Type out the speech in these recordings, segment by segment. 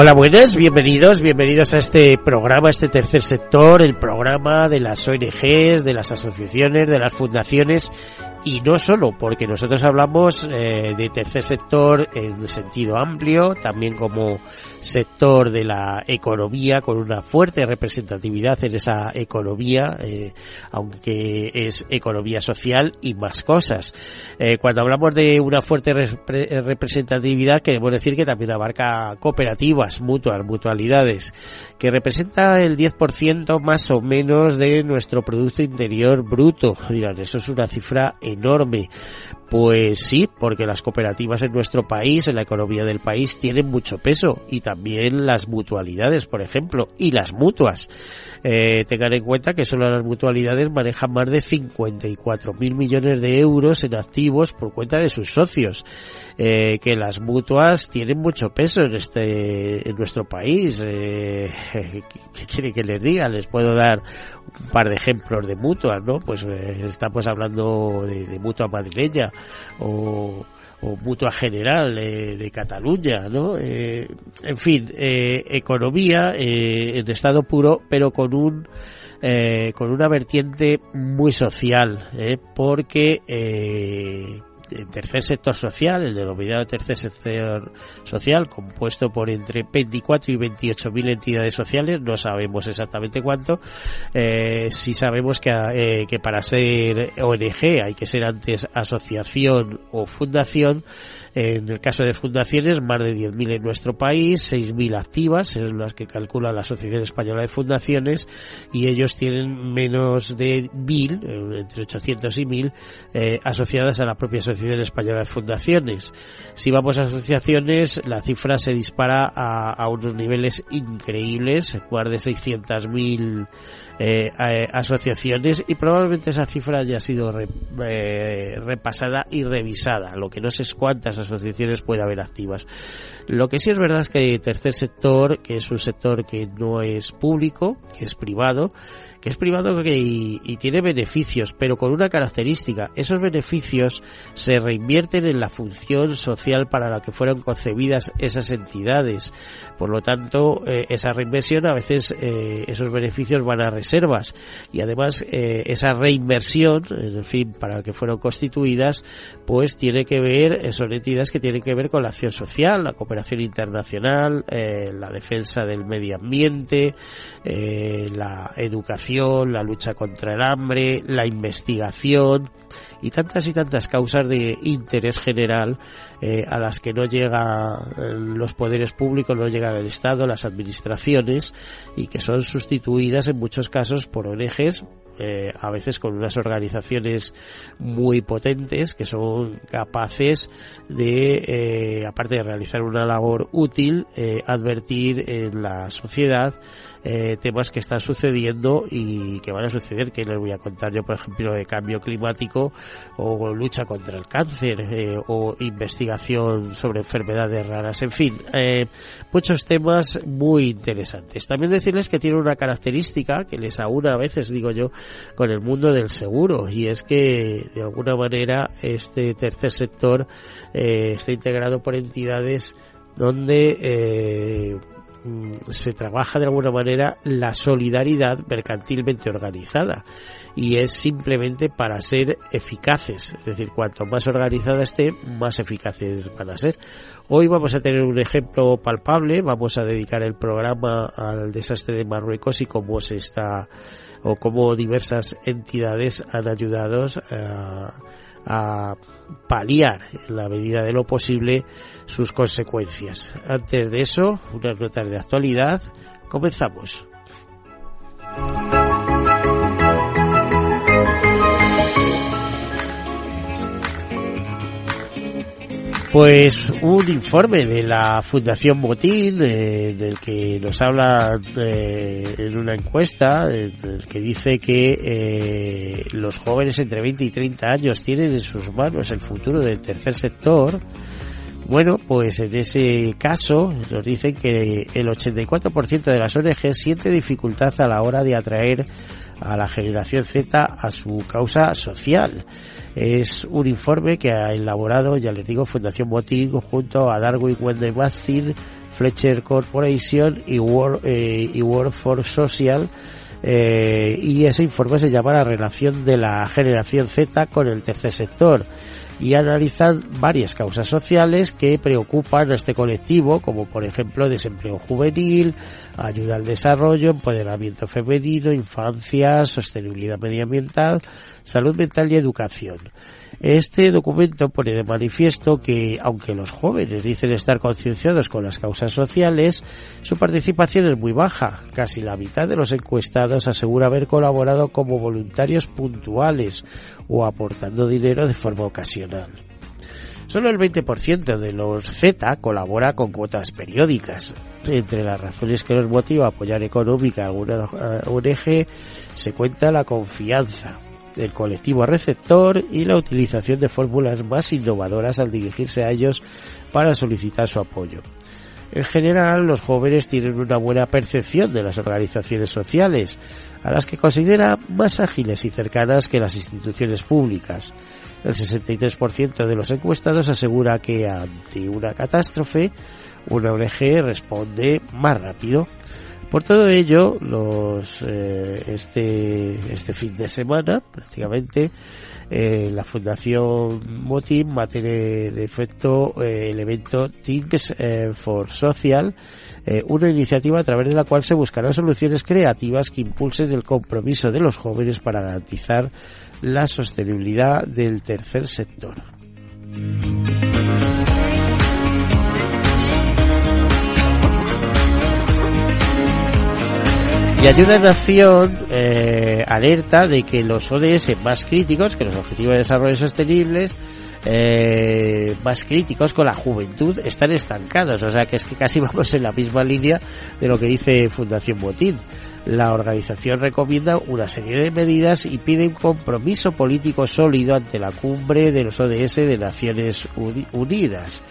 Hola, buenas, bienvenidos, bienvenidos a este programa, este tercer sector, el programa de las ONGs, de las asociaciones, de las fundaciones y no solo, porque nosotros hablamos eh, de tercer sector en sentido amplio, también como sector de la economía, con una fuerte representatividad en esa economía, eh, aunque es economía social y más cosas. Eh, cuando hablamos de una fuerte representatividad, queremos decir que también abarca cooperativas, mutuas, mutualidades, que representa el 10% más o menos de nuestro Producto Interior Bruto. Dirán, eso es una cifra enorme. Pues sí, porque las cooperativas en nuestro país, en la economía del país, tienen mucho peso y también las mutualidades, por ejemplo, y las mutuas. Eh, tengan en cuenta que solo las mutualidades manejan más de 54 mil millones de euros en activos por cuenta de sus socios. Eh, que las mutuas tienen mucho peso en este, en nuestro país. Eh, ¿Qué quiere que les diga? Les puedo dar un par de ejemplos de mutuas, ¿no? Pues eh, estamos hablando de, de mutua madrileña o o Mutua General de Cataluña, ¿no? Eh, en fin, eh, economía eh, en estado puro, pero con un con una vertiente muy social, porque el tercer sector social, el denominado tercer sector social, compuesto por entre 24 y 28 mil entidades sociales, no sabemos exactamente cuánto, eh, sí sabemos que, eh, que para ser ONG hay que ser antes asociación o fundación, en el caso de fundaciones, más de 10.000 en nuestro país, 6.000 activas, son las que calcula la Asociación Española de Fundaciones, y ellos tienen menos de 1.000, eh, entre 800 y 1.000, eh, asociadas a la propia Asociación Española de Fundaciones. Si vamos a asociaciones, la cifra se dispara a, unos niveles increíbles, más de 600.000 eh, asociaciones y probablemente esa cifra haya sido eh, repasada y revisada. Lo que no sé es cuántas asociaciones puede haber activas. Lo que sí es verdad es que el tercer sector, que es un sector que no es público, que es privado, es privado y, y, tiene beneficios, pero con una característica. Esos beneficios se reinvierten en la función social para la que fueron concebidas esas entidades. Por lo tanto, eh, esa reinversión a veces eh, esos beneficios van a reservas y además eh, esa reinversión, en fin, para la que fueron constituidas, pues tiene que ver, son entidades que tienen que ver con la acción social, la cooperación internacional, la defensa del medio ambiente, la educación la lucha contra el hambre, la investigación y tantas y tantas causas de interés general eh, a las que no llegan los poderes públicos, no llega el Estado, las administraciones y que son sustituidas en muchos casos por ONGs eh, a veces con unas organizaciones muy potentes que son capaces de, eh, aparte de realizar una labor útil, eh, advertir en la sociedad temas que están sucediendo y que van a suceder, que les voy a contar yo, por ejemplo, de cambio climático o lucha contra el cáncer o investigación sobre enfermedades raras, en fin, muchos temas muy interesantes. También decirles que tiene una característica que les aúna a veces, digo yo, con el mundo del seguro y es que de alguna manera este tercer sector eh, está integrado por entidades donde eh, se trabaja de alguna manera la solidaridad mercantilmente organizada y es simplemente para ser eficaces, es decir, cuanto más organizada esté, más eficaces van a ser. Hoy vamos a tener un ejemplo palpable, vamos a dedicar el programa al desastre de Marruecos y cómo se está o cómo diversas entidades han ayudado a, eh, a paliar en la medida de lo posible sus consecuencias. Antes de eso, unas notas de actualidad. Comenzamos. Pues un informe de la Fundación Botín, eh, del que nos habla eh, en una encuesta, que dice que eh, los jóvenes entre 20 y 30 años tienen en sus manos el futuro del tercer sector. Bueno, pues en ese caso nos dicen que el 84% de las ONG siente dificultad a la hora de atraer a la generación Z a su causa social. Es un informe que ha elaborado, ya les digo, Fundación Botín junto a Darwin Wendy Bastin, Fletcher Corporation y World, eh, y World for Social. Eh, y ese informe se llama la relación de la generación Z con el tercer sector y analizan varias causas sociales que preocupan a este colectivo, como por ejemplo desempleo juvenil, ayuda al desarrollo, empoderamiento femenino, infancia, sostenibilidad medioambiental, salud mental y educación. Este documento pone de manifiesto que, aunque los jóvenes dicen estar concienciados con las causas sociales, su participación es muy baja. Casi la mitad de los encuestados asegura haber colaborado como voluntarios puntuales o aportando dinero de forma ocasional. Solo el 20% de los Z colabora con cuotas periódicas. Entre las razones que nos motiva a apoyar económica a alguna ONG se cuenta la confianza, del colectivo receptor y la utilización de fórmulas más innovadoras al dirigirse a ellos para solicitar su apoyo. En general, los jóvenes tienen una buena percepción de las organizaciones sociales, a las que consideran más ágiles y cercanas que las instituciones públicas. El 63% de los encuestados asegura que ante una catástrofe, una ONG responde más rápido. Por todo ello, los, eh, este, este fin de semana, prácticamente, eh, la Fundación Motim va a tener efecto eh, el evento Things for Social, una iniciativa a través de la cual se buscarán soluciones creativas que impulsen el compromiso de los jóvenes para garantizar la sostenibilidad del tercer sector. Y Ayuda en Acción eh, alerta de que los ODS más críticos, que los Objetivos de Desarrollo Sostenibles, eh, más críticos con la juventud están estancados. O sea que es que casi vamos en la misma línea de lo que dice Fundación Botín. La organización recomienda una serie de medidas y pide un compromiso político sólido ante la cumbre de los ODS de Naciones Unidas.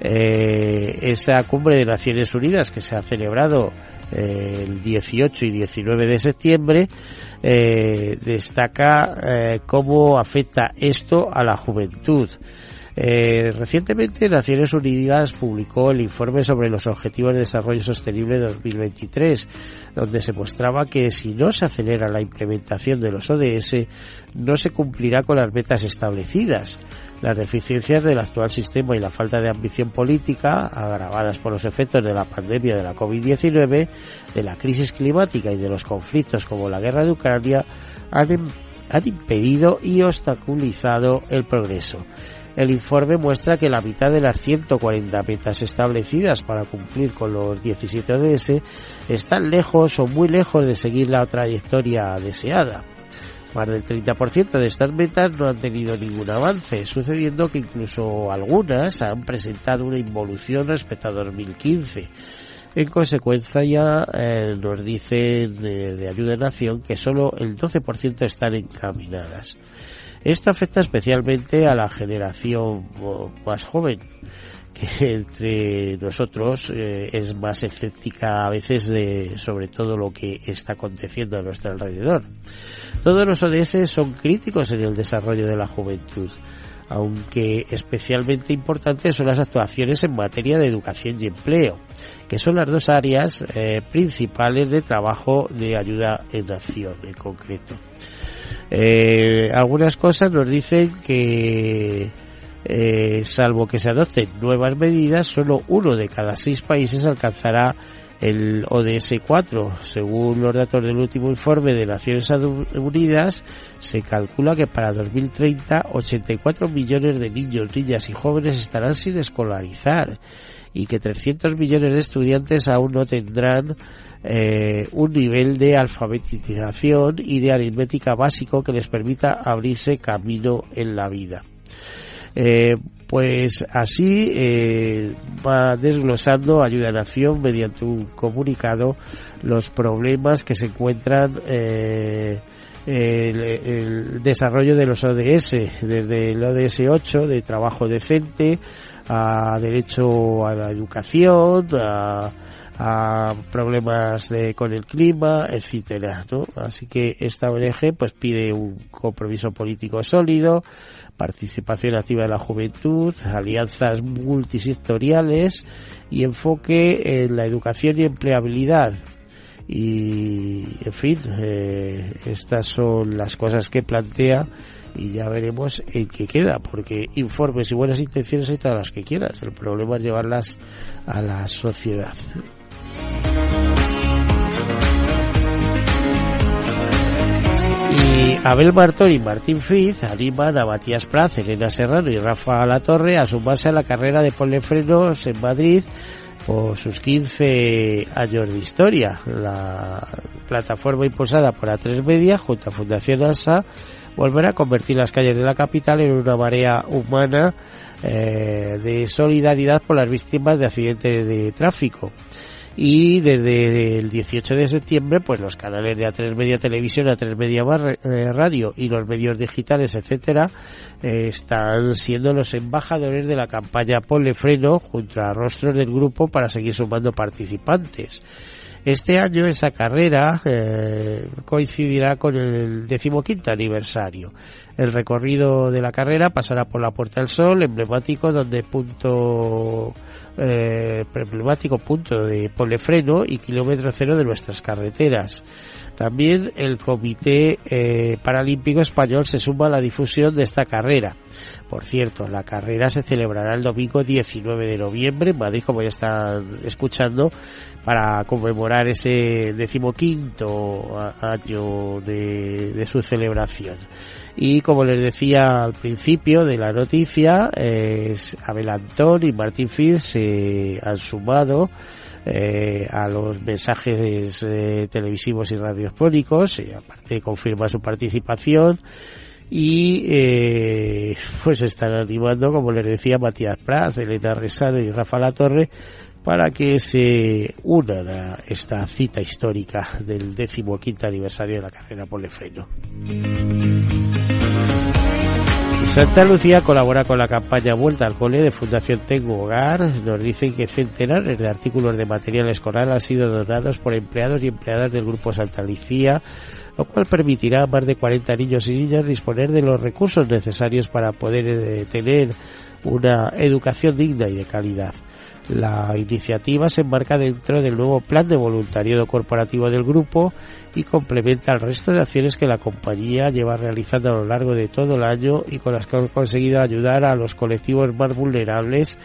Eh, esa cumbre de Naciones Unidas que se ha celebrado el 18 y 19 de septiembre, eh, destaca eh, cómo afecta esto a la juventud. Eh, recientemente Naciones Unidas publicó el informe sobre los Objetivos de Desarrollo Sostenible 2023, donde se mostraba que si no se acelera la implementación de los ODS, no se cumplirá con las metas establecidas. Las deficiencias del actual sistema y la falta de ambición política, agravadas por los efectos de la pandemia de la COVID-19, de la crisis climática y de los conflictos como la guerra de Ucrania, han, impedido y obstaculizado el progreso. El informe muestra que la mitad de las 140 metas establecidas para cumplir con los 17 ODS están lejos o muy lejos de seguir la trayectoria deseada. Más del 30% de estas metas no han tenido ningún avance, sucediendo que incluso algunas han presentado una involución respecto a 2015. En consecuencia, ya eh, nos dicen de Ayuda Nación que solo el 12% están encaminadas. Esto afecta especialmente a la generación más joven, entre nosotros eh, es más escéptica a veces de sobre todo lo que está aconteciendo a nuestro alrededor. Todos los ODS son críticos en el desarrollo de la juventud, aunque especialmente importantes son las actuaciones en materia de educación y empleo, que son las dos áreas eh, principales de trabajo de ayuda en acción en concreto. Eh, algunas cosas nos dicen que eh, salvo que se adopten nuevas medidas, solo uno de cada seis países alcanzará el ODS 4. Según los datos del último informe de Naciones Unidas, se calcula que para 2030 84 millones de niños, niñas y jóvenes estarán sin escolarizar y que 300 millones de estudiantes aún no tendrán eh, un nivel de alfabetización y de aritmética básico que les permita abrirse camino en la vida. Eh, Pues así eh, va desglosando Ayuda Nación mediante un comunicado los problemas que se encuentran eh, el, desarrollo de los ODS, desde el ODS 8 de trabajo decente a derecho a la educación, a, a problemas de, con el clima, etcétera, ¿no? Así que esta ONG pues pide un compromiso político sólido, participación activa de la juventud, alianzas multisectoriales y enfoque en la educación y empleabilidad. Y, en fin, eh, estas son las cosas que plantea y ya veremos en qué queda, porque informes y buenas intenciones hay todas las que quieras. El problema es llevarlas a la sociedad. Y Abel Martón y Martín Fiz animan a Matías Praz, Elena Serrano y Rafa Latorre a sumarse a la carrera de Polefrenos en Madrid por sus 15 años de historia. La plataforma impulsada por A3 Media junto a Fundación ASA volverá a convertir las calles de la capital en una marea humana eh, de solidaridad por las víctimas de accidentes de tráfico y desde el 18 de septiembre pues los canales de A3 Media Televisión, A3 Media eh, Radio y los medios digitales, etcétera, eh, están siendo los embajadores de la campaña Ponle Freno junto a rostros del grupo para seguir sumando participantes. Este año esa carrera eh, coincidirá con el decimoquinto aniversario. El recorrido de la carrera pasará por la Puerta del Sol, emblemático donde punto eh, emblemático punto de polefreno y kilómetro cero de nuestras carreteras. También el Comité eh, Paralímpico Español se suma a la difusión de esta carrera. Por cierto, la carrera se celebrará el domingo 19 de noviembre en Madrid, como ya están escuchando, para conmemorar ese decimoquinto año de, su celebración. Y como les decía al principio de la noticia, Abel Antón y Martín Fitz se han sumado eh, a los mensajes eh, televisivos y radiofónicos, y aparte confirma su participación y eh, pues están animando, como les decía, Matías Praz, Elena Resano y Rafa La Torre para que se unan a esta cita histórica del decimoquinto aniversario de la carrera por el freno. Santa Lucía colabora con la campaña Vuelta al Cole de Fundación Tengo Hogar. Nos dicen que centenares de artículos de material escolar han sido donados por empleados y empleadas del Grupo Santa Lucía, lo cual permitirá a más de 40 niños y niñas disponer de los recursos necesarios para poder eh, tener una educación digna y de calidad. La iniciativa se enmarca dentro del nuevo plan de voluntariado corporativo del grupo y complementa el resto de acciones que la compañía lleva realizando a lo largo de todo el año y con las que ha conseguido ayudar a los colectivos más vulnerables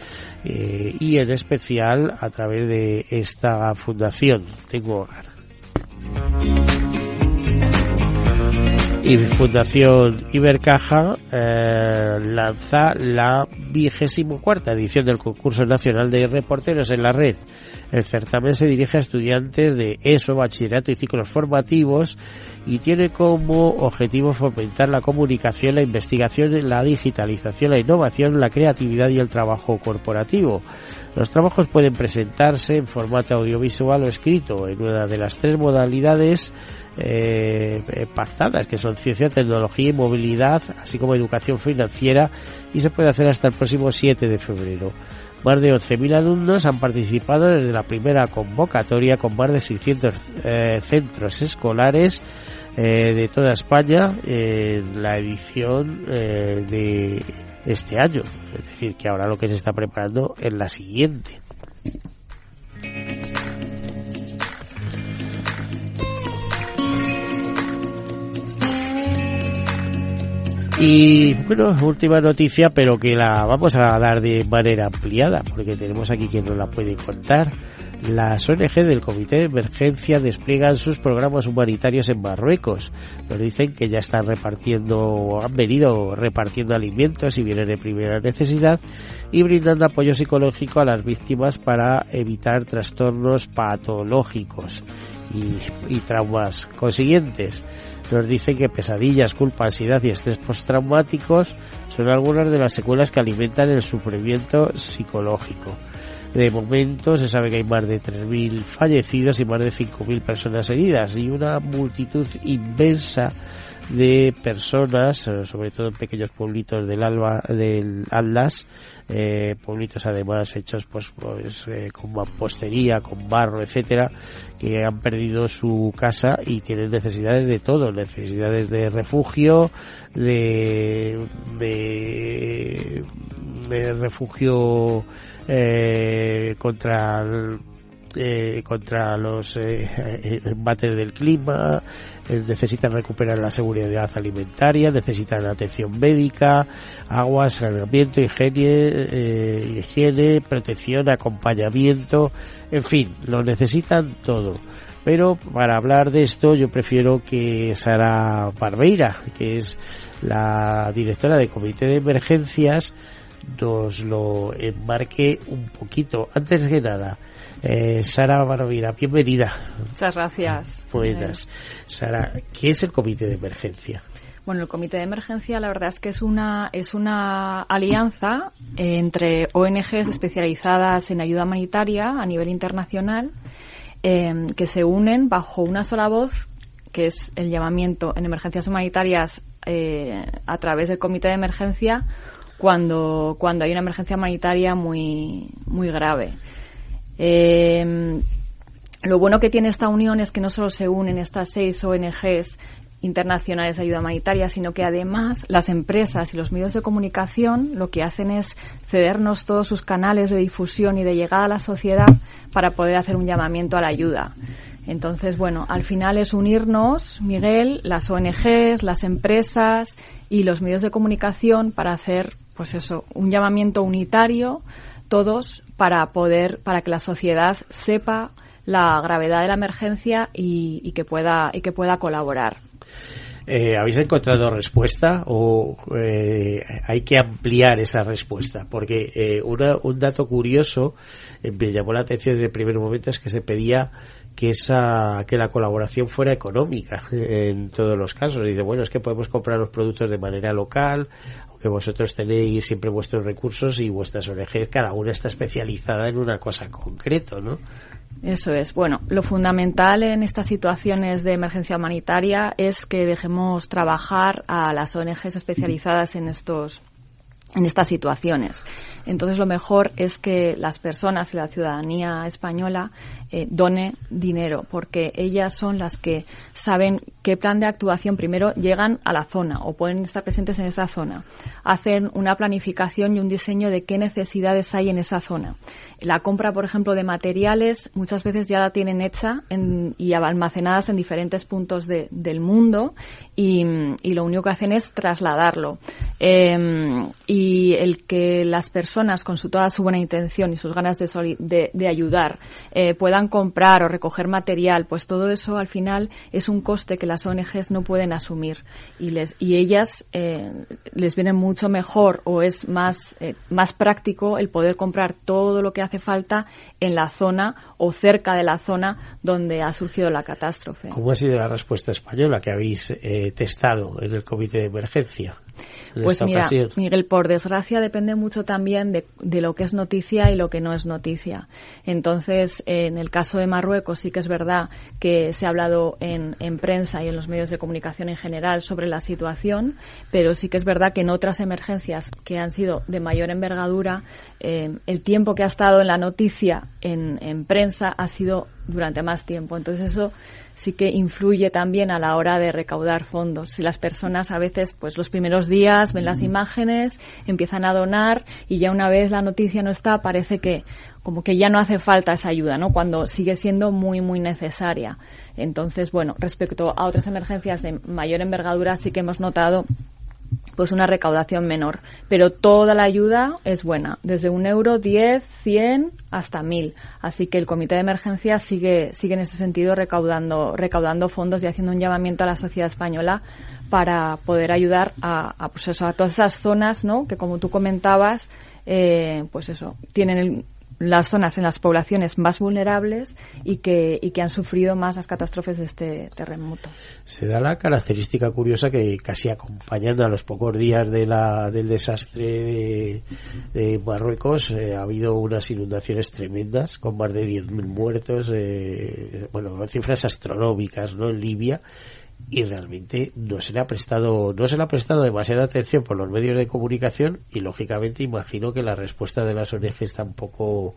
eh, y en especial a través de esta fundación. Tengo Hogar y Fundación Ibercaja eh, lanza la vigésimo cuarta edición del concurso nacional de reporteros en la red. El certamen se dirige a estudiantes de ESO, bachillerato y ciclos formativos y tiene como objetivo fomentar la comunicación, la investigación, la digitalización, la innovación, la creatividad y el trabajo corporativo. Los trabajos pueden presentarse en formato audiovisual o escrito en una de las tres modalidades eh, pactadas, que son ciencia, tecnología y movilidad, así como educación financiera, y se puede hacer hasta el próximo 7 de febrero. Más de 11.000 alumnos han participado desde la primera convocatoria con más de 600 eh, centros escolares eh, de toda España en la edición eh, de este año. Es decir, que ahora lo que se está preparando es la siguiente. Y bueno, última noticia, pero que la vamos a dar de manera ampliada, porque tenemos aquí quien nos la puede contar. Las ONG del Comité de Emergencia despliegan sus programas humanitarios en Marruecos. Nos dicen que ya están repartiendo, han venido repartiendo alimentos y bienes de primera necesidad y brindando apoyo psicológico a las víctimas para evitar trastornos patológicos. y, traumas consiguientes. Nos dicen que pesadillas, culpa, ansiedad y estrés postraumáticos son algunas de las secuelas que alimentan el sufrimiento psicológico. De momento se sabe que hay más de 3.000 fallecidos y más de 5.000 personas heridas y una multitud inmensa de personas, eh, sobre todo en pequeños pueblitos del Alba, del Atlas, eh, pueblitos además hechos pues, pues eh, con mampostería, con barro, etcétera, que han perdido su casa y tienen necesidades de todo, necesidades de refugio, de, de, de refugio eh, contra eh, contra los eh, embates del clima, eh, necesitan recuperar la seguridad alimentaria, necesitan atención médica, agua, saneamiento, higiene, higiene, protección, acompañamiento, en fin, lo necesitan todo. Pero para hablar de esto yo prefiero que Sara Barbeira, que es la directora del Comité de Emergencias, nos lo enmarque un poquito. Antes que nada, eh, Sara Barovira, bienvenida. Muchas gracias. Buenas. Sara, ¿qué es el comité de emergencia? Bueno, el comité de emergencia la verdad es que es una, es una alianza entre ONGs especializadas en ayuda humanitaria a nivel internacional em, que se unen bajo una sola voz que es el llamamiento en emergencias humanitarias eh, a través del comité de emergencia cuando, cuando hay una emergencia humanitaria muy, muy grave. Eh, lo bueno que tiene esta unión es que no solo se unen estas seis ONGs internacionales de ayuda humanitaria, sino que además las empresas y los medios de comunicación lo que hacen es cedernos todos sus canales de difusión y de llegada a la sociedad para poder hacer un llamamiento a la ayuda. Entonces, bueno, al final es unirnos, Miguel, las ONGs, las empresas y los medios de comunicación para hacer, pues eso, un llamamiento unitario todos para poder, para que la sociedad sepa la gravedad de la emergencia y, que pueda y que pueda colaborar. Eh, ¿Habéis encontrado respuesta o eh, hay que ampliar esa respuesta? Porque eh, un dato curioso me llamó la atención desde el primer momento es que se pedía que esa que la colaboración fuera económica en todos los casos. Dice, bueno, es que podemos comprar los productos de manera local, aunque vosotros tenéis siempre vuestros recursos y vuestras ONGs, cada una está especializada en una cosa concreta, ¿no? Eso es. Bueno, lo fundamental en estas situaciones de emergencia humanitaria es que dejemos trabajar a las ONGs especializadas en estos en estas situaciones. Entonces, lo mejor es que las personas y la ciudadanía española eh, done dinero, porque ellas son las que saben qué plan de actuación primero llegan a la zona o pueden estar presentes en esa zona. Hacen una planificación y un diseño de qué necesidades hay en esa zona. La compra, por ejemplo, de materiales muchas veces ya la tienen hecha y almacenadas en diferentes puntos del mundo y, lo único que hacen es trasladarlo. Em, y el que las personas, con su, toda su buena intención y sus ganas de, de, ayudar, eh, puedan comprar o recoger material, pues todo eso al final es un coste que las ONGs no pueden asumir y, les, y ellas eh, les viene mucho mejor o es más, eh, más práctico el poder comprar todo lo que hace falta en la zona o cerca de la zona donde ha surgido la catástrofe. ¿Cómo ha sido la respuesta española que habéis eh, testado en el comité de emergencia? Pues mira, Miguel, por desgracia depende mucho también de, de, lo que es noticia y lo que no es noticia. Entonces, en el caso de Marruecos sí que es verdad que se ha hablado en, en prensa y en los medios de comunicación en general sobre la situación, pero sí que es verdad que en otras emergencias que han sido de mayor envergadura, eh, el tiempo que ha estado en la noticia en, en prensa ha sido durante más tiempo. Entonces eso sí que influye también a la hora de recaudar fondos. Si las personas a veces, pues los primeros días ven las imágenes, empiezan a donar y ya una vez la noticia no está, parece que como que ya no hace falta esa ayuda, ¿no? Cuando sigue siendo muy, muy necesaria. Entonces, bueno, respecto a otras emergencias de mayor envergadura, sí que hemos notado pues una recaudación menor. Pero toda la ayuda es buena, desde un euro, diez, cien hasta mil. Así que el comité de emergencia sigue, sigue en ese sentido recaudando, recaudando fondos y haciendo un llamamiento a la sociedad española para poder ayudar a, a, pues eso, a todas esas zonas, ¿no? Que como tú comentabas, eh, pues eso, tienen las zonas en las poblaciones más vulnerables y que, y que han sufrido más las catástrofes de este terremoto. Se da la característica curiosa que casi acompañando a los pocos días de la, del desastre de, Marruecos eh, ha habido unas inundaciones tremendas con más de 10.000 muertos, eh, bueno, cifras astronómicas ¿no? en Libia y realmente no se le ha prestado no se le ha prestado demasiada atención por los medios de comunicación y lógicamente imagino que la respuesta de las ONGs tampoco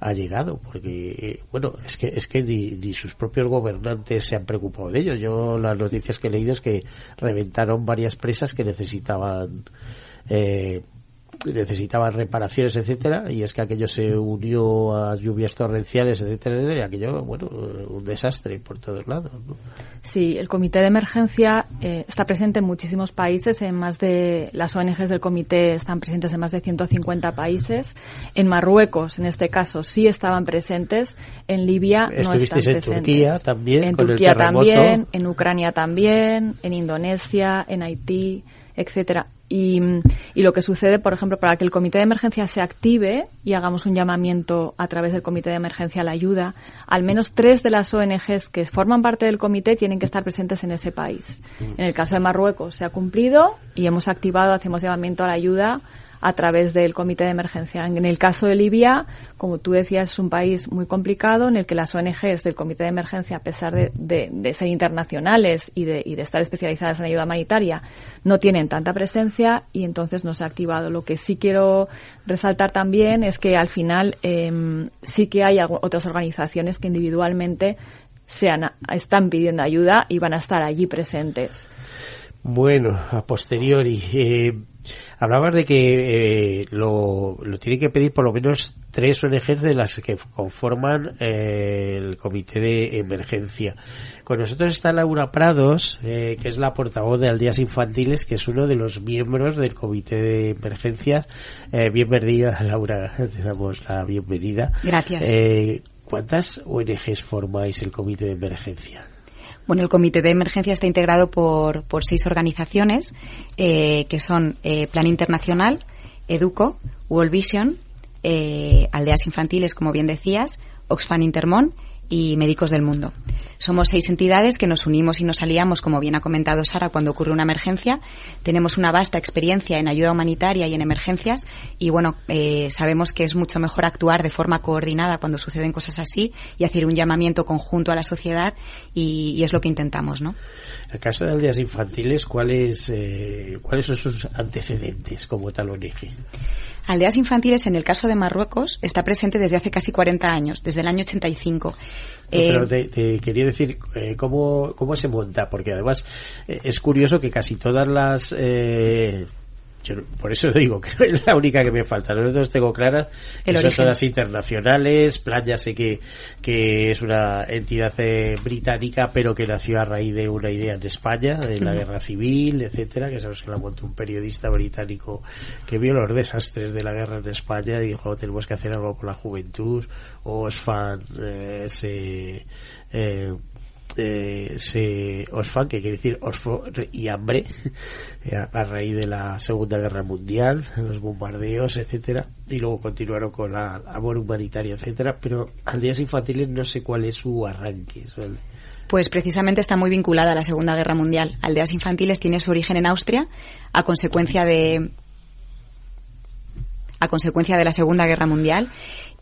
ha llegado porque bueno es que es que ni, ni sus propios gobernantes se han preocupado de ello. Yo las noticias que he leído es que reventaron varias presas que necesitaban eh, necesitaban reparaciones, etcétera, y es que aquello se unió a lluvias torrenciales, etcétera, y aquello, bueno, un desastre por todos lados. Sí, el comité de emergencia eh, está presente en muchísimos países, en más de las ONGs del comité están presentes en más de 150 países. En Marruecos, en este caso, sí estaban presentes. En Libia no están presentes. en Turquía también, en Turquía también, en Ucrania también, en Indonesia, en Haití, etcétera. Y, lo que sucede, por ejemplo, para que el comité de emergencia se active y hagamos un llamamiento a través del comité de emergencia a la ayuda, al menos tres de las ONGs que forman parte del comité tienen que estar presentes en ese país. En el caso de Marruecos se ha cumplido y hemos activado, hacemos llamamiento a la ayuda a través del comité de emergencia. En el caso de Libia, como tú decías, es un país muy complicado en el que las ONGs del comité de emergencia, a pesar de, ser internacionales y de, estar especializadas en ayuda humanitaria, no tienen tanta presencia y entonces no se ha activado. Lo que sí quiero resaltar también es que al final em, sí que hay otras organizaciones que individualmente están pidiendo ayuda y van a estar allí presentes. Bueno, a posteriori, eh, hablabas de que eh, lo, lo tiene que pedir por lo menos tres ONGs de las que conforman eh, el comité de emergencia. Con nosotros está Laura Prados, que es la portavoz de Aldeas Infantiles, que es uno de los miembros del comité de emergencias. bienvenida, Laura, te damos la bienvenida. Gracias. ¿Cuántas ONGs formáis el comité de emergencia? Bueno, el comité de emergencia está integrado por, seis organizaciones eh, que son eh, Plan Internacional, Educo, World Vision, eh, Aldeas Infantiles, como bien decías, Oxfam Intermón y Médicos del Mundo. Somos seis entidades que nos unimos y nos aliamos, como bien ha comentado Sara, cuando ocurre una emergencia. Tenemos una vasta experiencia en ayuda humanitaria y en emergencias y, bueno, eh, sabemos que es mucho mejor actuar de forma coordinada cuando suceden cosas así y hacer un llamamiento conjunto a la sociedad y, es lo que intentamos, ¿no? En el caso de aldeas infantiles, ¿cuáles, eh, ¿cuáles son sus antecedentes como tal ONG? Aldeas Infantiles, en el caso de Marruecos, está presente desde hace casi 40 años, desde el año 85. Pero eh, te, quería decir eh, ¿cómo, cómo se monta, porque además eh, es curioso que casi todas las por eso digo que es la única que me falta. Nosotros tengo claras que son todas internacionales. Plan ya sé que, que es una entidad eh, británica, pero que nació a raíz de una idea en España, de la guerra civil, etcétera, que sabes que la montó un periodista británico que vio los desastres de la guerra en España y dijo tenemos que hacer algo con la juventud. Osfan eh, se eh, eh, se Osfan, que quiere decir Osfo y hambre, a raíz de la Segunda Guerra Mundial, los bombardeos, etcétera, y luego continuaron con la labor humanitaria, etcétera, pero Aldeas Infantiles no sé cuál es su arranque. Pues precisamente está muy vinculada a la Segunda Guerra Mundial. Aldeas Infantiles tiene su origen en Austria a consecuencia de a consecuencia de la Segunda Guerra Mundial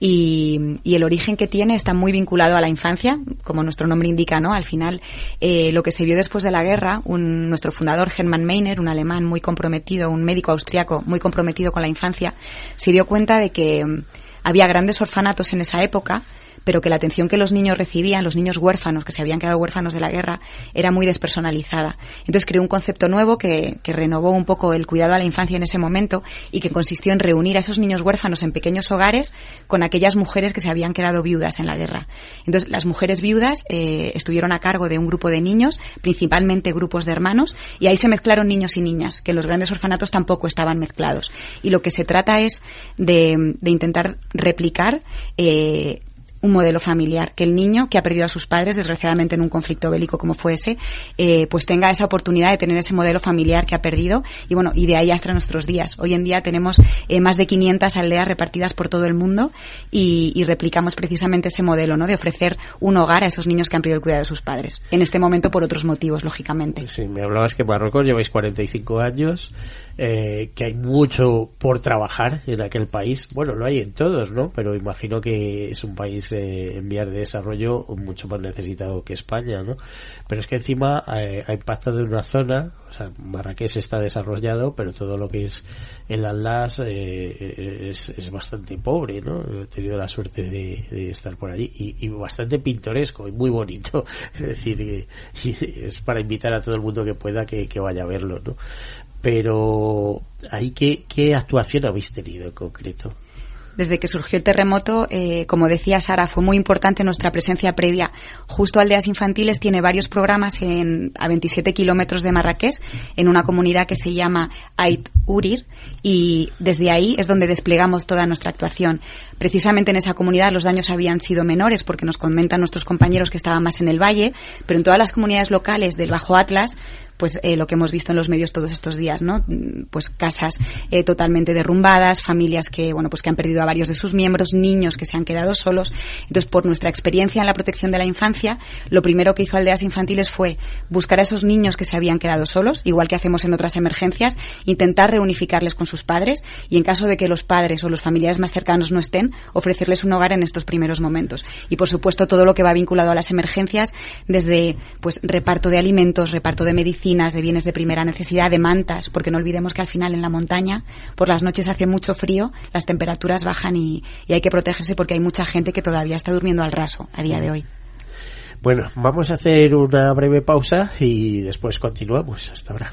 y, el origen que tiene está muy vinculado a la infancia, como nuestro nombre indica, ¿no? Al final, eh, lo que se vio después de la guerra, un, nuestro fundador, Hermann Meiner, un alemán muy comprometido, un médico austriaco muy comprometido con la infancia, se dio cuenta de que mm, había grandes orfanatos en esa época pero que la atención que los niños recibían, los niños huérfanos, que se habían quedado huérfanos de la guerra, era muy despersonalizada. Entonces creó un concepto nuevo que, renovó un poco el cuidado a la infancia en ese momento y que consistió en reunir a esos niños huérfanos en pequeños hogares con aquellas mujeres que se habían quedado viudas en la guerra. Entonces las mujeres viudas eh, estuvieron a cargo de un grupo de niños, principalmente grupos de hermanos, y ahí se mezclaron niños y niñas, que los grandes orfanatos tampoco estaban mezclados. Y lo que se trata es de, intentar replicar eh, un modelo familiar, que el niño que ha perdido a sus padres, desgraciadamente en un conflicto bélico como fue ese, eh, pues tenga esa oportunidad de tener ese modelo familiar que ha perdido y bueno, y de ahí hasta nuestros días. Hoy en día tenemos eh, más de 500 aldeas repartidas por todo el mundo y, replicamos precisamente ese modelo, ¿no? De ofrecer un hogar a esos niños que han perdido el cuidado de sus padres. En este momento por otros motivos, lógicamente. Sí, me hablabas que en Marruecos lleváis 45 años eh, que hay mucho por trabajar en aquel país. Bueno, lo hay en todos, ¿no? Pero imagino que es un país eh, en vías de desarrollo mucho más necesitado que España, ¿no? Pero es que encima eh, ha impactado en una zona, o sea, Marrakech está desarrollado, pero todo lo que es el Atlas eh, es, es, bastante pobre, ¿no? He tenido la suerte de, estar por allí y, bastante pintoresco y muy bonito. Es decir, es para invitar a todo el mundo que pueda que, que vaya a verlo, ¿no? Pero ahí qué, qué actuación habéis tenido en concreto desde que surgió el terremoto, eh, como decía Sara, fue muy importante nuestra presencia previa. Justo Aldeas Infantiles tiene varios programas en, a 27 kilómetros de Marrakech, en una comunidad que se llama Ait Urir, y desde ahí es donde desplegamos toda nuestra actuación. Precisamente en esa comunidad los daños habían sido menores, porque nos comentan nuestros compañeros que estaban más en el valle, pero en todas las comunidades locales del Bajo Atlas, pues eh, lo que hemos visto en los medios todos estos días, ¿no? Pues casas eh, totalmente derrumbadas, familias que, bueno, pues que han perdido a varios de sus miembros, niños que se han quedado solos. Entonces, por nuestra experiencia en la protección de la infancia, lo primero que hizo Aldeas Infantiles fue buscar a esos niños que se habían quedado solos, igual que hacemos en otras emergencias, intentar reunificarles con sus padres y en caso de que los padres o los familiares más cercanos no estén, ofrecerles un hogar en estos primeros momentos. Y por supuesto todo lo que va vinculado a las emergencias, desde pues reparto de alimentos, reparto de de bienes de primera necesidad, de mantas, porque no olvidemos que al final en la montaña por las noches hace mucho frío, las temperaturas bajan y, y hay que protegerse porque hay mucha gente que todavía está durmiendo al raso a día de hoy. Bueno, vamos a hacer una breve pausa y después continuamos. Hasta ahora.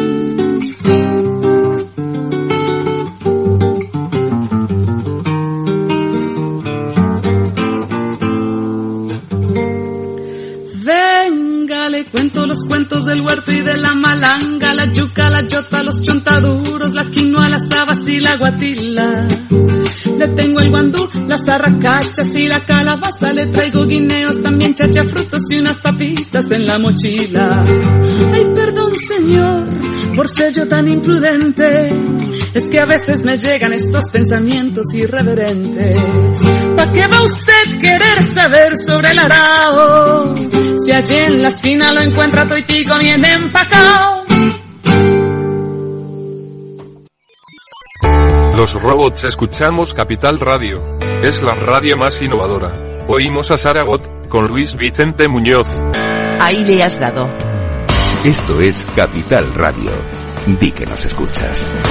Del huerto y de la malanga, la yuca, la yota, los chontaduros, la quinoa, las habas y la guatila. Le tengo el guandú, las arracachas y la calabaza, le traigo guineos, también chacha frutos y unas papitas en la mochila. Ay, perdón señor, por ser yo tan imprudente, es que a veces me llegan estos pensamientos irreverentes. ¿Para qué va usted querer saber sobre el arao? Si allí en la esquina lo encuentra toitico bien empacado. Los robots escuchamos Capital Radio. Es la radio más innovadora. Oímos a Saragot, con Luis Vicente Muñoz. Ahí le has dado. Esto es Capital Radio. Di que nos escuchas.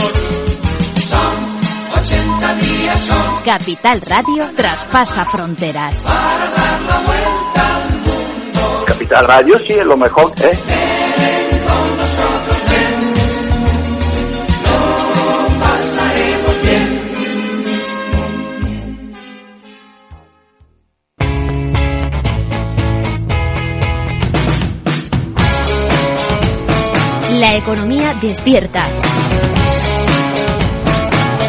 Son 80 días, son. Capital Radio traspasa fronteras. Para dar la vuelta al mundo. Capital Radio sí es lo mejor, ¿eh? Ven con nosotros, ven. Lo pasaremos bien. La economía despierta.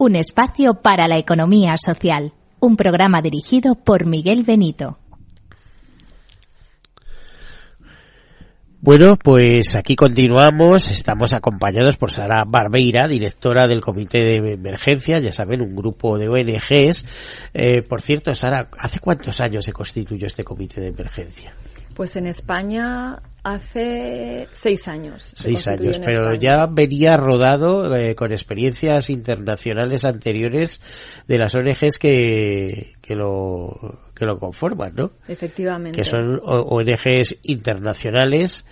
un espacio para la economía social. Un programa dirigido por Miguel Benito. Bueno, pues aquí continuamos. Estamos acompañados por Sara Barbeira, directora del Comité de Emergencia, ya saben, un grupo de ONGs. Eh, por cierto, Sara, ¿hace cuántos años se constituyó este Comité de Emergencia? Pues en España hace seis años. se Seis años, pero España. ya venía rodado eh, con experiencias internacionales anteriores de las ONGs que, que lo que lo conforman, ¿no? Efectivamente. Que son ONGs internacionales,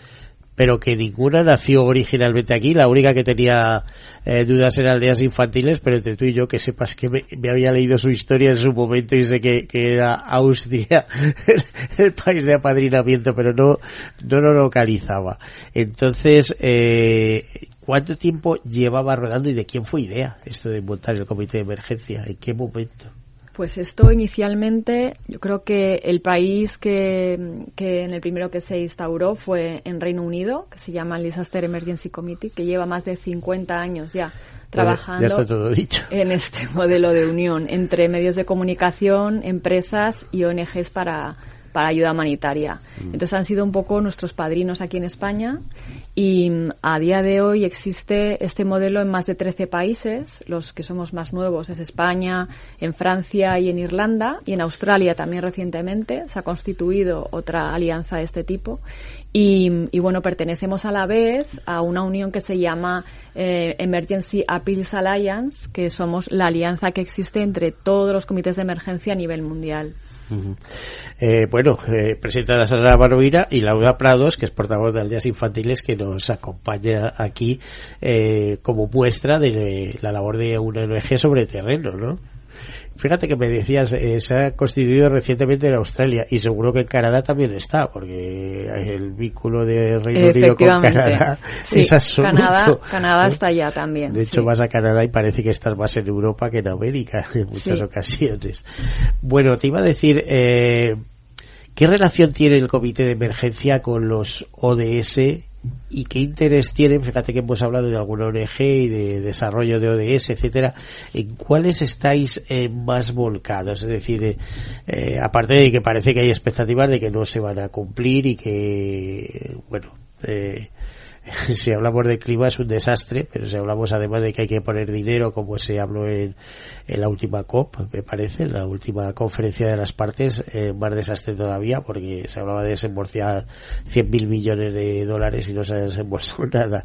pero que ninguna nació originalmente aquí. La única que tenía eh, dudas era aldeas infantiles, pero entre tú y yo que sepas que me, había leído su historia en su momento y sé que, era Austria, el, el país de apadrinamiento, pero no, no lo localizaba. Entonces, eh, ¿cuánto tiempo llevaba rodando y de quién fue idea esto de montar el comité de emergencia? ¿En qué momento? Pues esto inicialmente, yo creo que el país que, que en el primero que se instauró fue en Reino Unido, que se llama el Disaster Emergency Committee, que lleva más de 50 años ya trabajando Ya está todo dicho. en este modelo de unión entre medios de comunicación, empresas y ONGs para, para ayuda humanitaria. Entonces han sido un poco nuestros padrinos aquí en España y mm, a día de hoy existe este modelo en más de 13 países. Los que somos más nuevos es España, en Francia y en Irlanda y en Australia también recientemente se ha constituido otra alianza de este tipo. Y, y bueno, pertenecemos a la vez a una unión que se llama eh, Emergency Appeals Alliance, que somos la alianza que existe entre todos los comités de emergencia a nivel mundial. Eh, bueno, eh, presenta a Sara Barbeira y Laura Prados, que es portavoz de Aldeas Infantiles, que nos acompaña aquí eh, como muestra de la labor de una ONG sobre terreno, ¿no? Fíjate que me decías, eh, se ha constituido recientemente en Australia y seguro que en Canadá también está, porque el vínculo de Reino Unido con. Canadá Sí, es absoluto. Canadá, Canadá ¿no? está allá también. De hecho, sí. vas a Canadá y parece que estás más en Europa que en América en muchas Sí. ocasiones. Bueno, te iba a decir, eh, ¿qué relación tiene el comité de emergencia con los ODS y qué interés tienen? Fíjate que hemos hablado de alguna ONG y de desarrollo de ODS, etcétera. ¿En cuáles estáis eh, más volcados? Es decir, eh, eh, aparte de que parece que hay expectativas de que no se van a cumplir y que, bueno, eh, si hablamos de clima es un desastre, pero si hablamos además de que hay que poner dinero, como se habló en, en la última COP, me parece, en la última conferencia de las partes, eh, más desastre todavía, porque se hablaba de desembolsar 100.000 millones de dólares y no se ha desembolsado nada.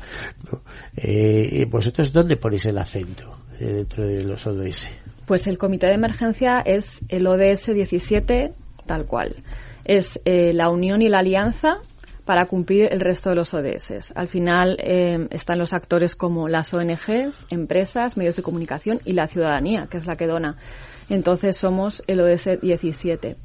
¿no? Eh, ¿Vosotros dónde ponéis el acento eh, dentro de los ODS? Pues el comité de emergencia es el ODS 17 tal cual. Es eh, la unión y la alianza para cumplir el resto de los ODS. Al final eh, están los actores como las ONGs, empresas, medios de comunicación y la ciudadanía, que es la que dona. Entonces somos el ODS 17.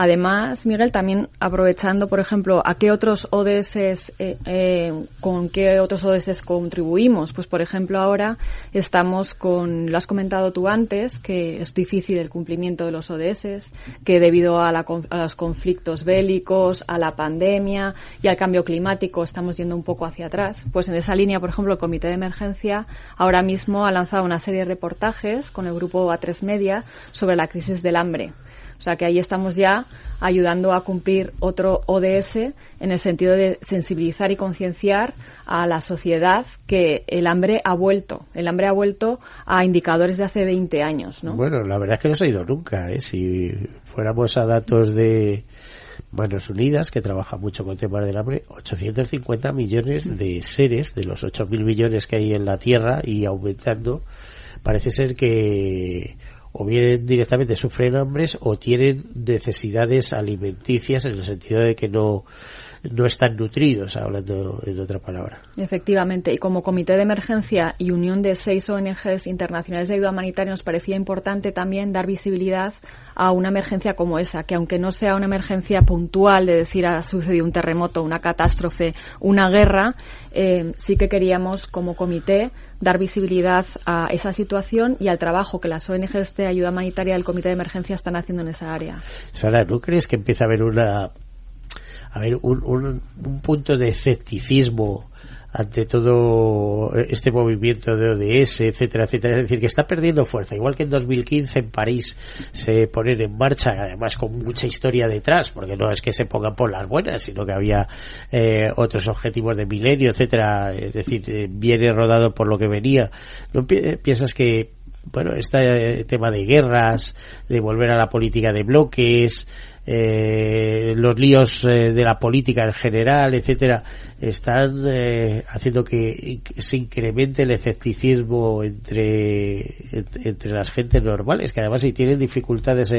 Además, Miguel, también aprovechando, por ejemplo, a qué otros ODS, eh, eh, con qué otros ODS contribuimos. Pues, por ejemplo, ahora estamos con, lo has comentado tú antes, que es difícil el cumplimiento de los ODS, que debido a, los conflictos bélicos, a la pandemia y al cambio climático estamos yendo un poco hacia atrás. Pues en esa línea, por ejemplo, el Comité de Emergencia ahora mismo ha lanzado una serie de reportajes con el grupo A3 Media sobre la crisis del hambre. O sea que ahí estamos ya ayudando a cumplir otro ODS en el sentido de sensibilizar y concienciar a la sociedad que el hambre ha vuelto. El hambre ha vuelto a indicadores de hace 20 años, ¿no? Bueno, la verdad es que no se ha ido nunca. ¿eh? Si fuéramos a datos de Manos Unidas, que trabaja mucho con temas del hambre, 850 millones de seres de los 8.000 millones que hay en la Tierra y aumentando, parece ser que o bien directamente sufren hambres o tienen necesidades alimenticias en el sentido de que no no están nutridos, hablando en otra palabra. Efectivamente, y como Comité de Emergencia y unión de seis ONGs internacionales de ayuda humanitaria nos parecía importante también dar visibilidad a una emergencia como esa, que aunque no sea una emergencia puntual de decir ha sucedido un terremoto, una catástrofe, una guerra, eh, sí que queríamos como comité dar visibilidad a esa situación y al trabajo que las ONGs de ayuda humanitaria del Comité de Emergencia están haciendo en esa área. Sara, ¿no crees que empieza a haber una a ver, un, un, un punto de escepticismo ante todo este movimiento de ODS, etcétera, etcétera. Es decir, que está perdiendo fuerza. Igual que en 2015 en París se ponen en marcha, además con mucha historia detrás, porque no es que se pongan por las buenas, sino que había eh, otros objetivos de milenio, etcétera. Es decir, eh, viene rodado por lo que venía. ¿No piensas que bueno, este tema de guerras, de volver a la política de bloques, eh, los líos eh, de la política en general, etcétera, están eh, haciendo que, se incremente el escepticismo entre, entre las gentes normales, que además si tienen dificultades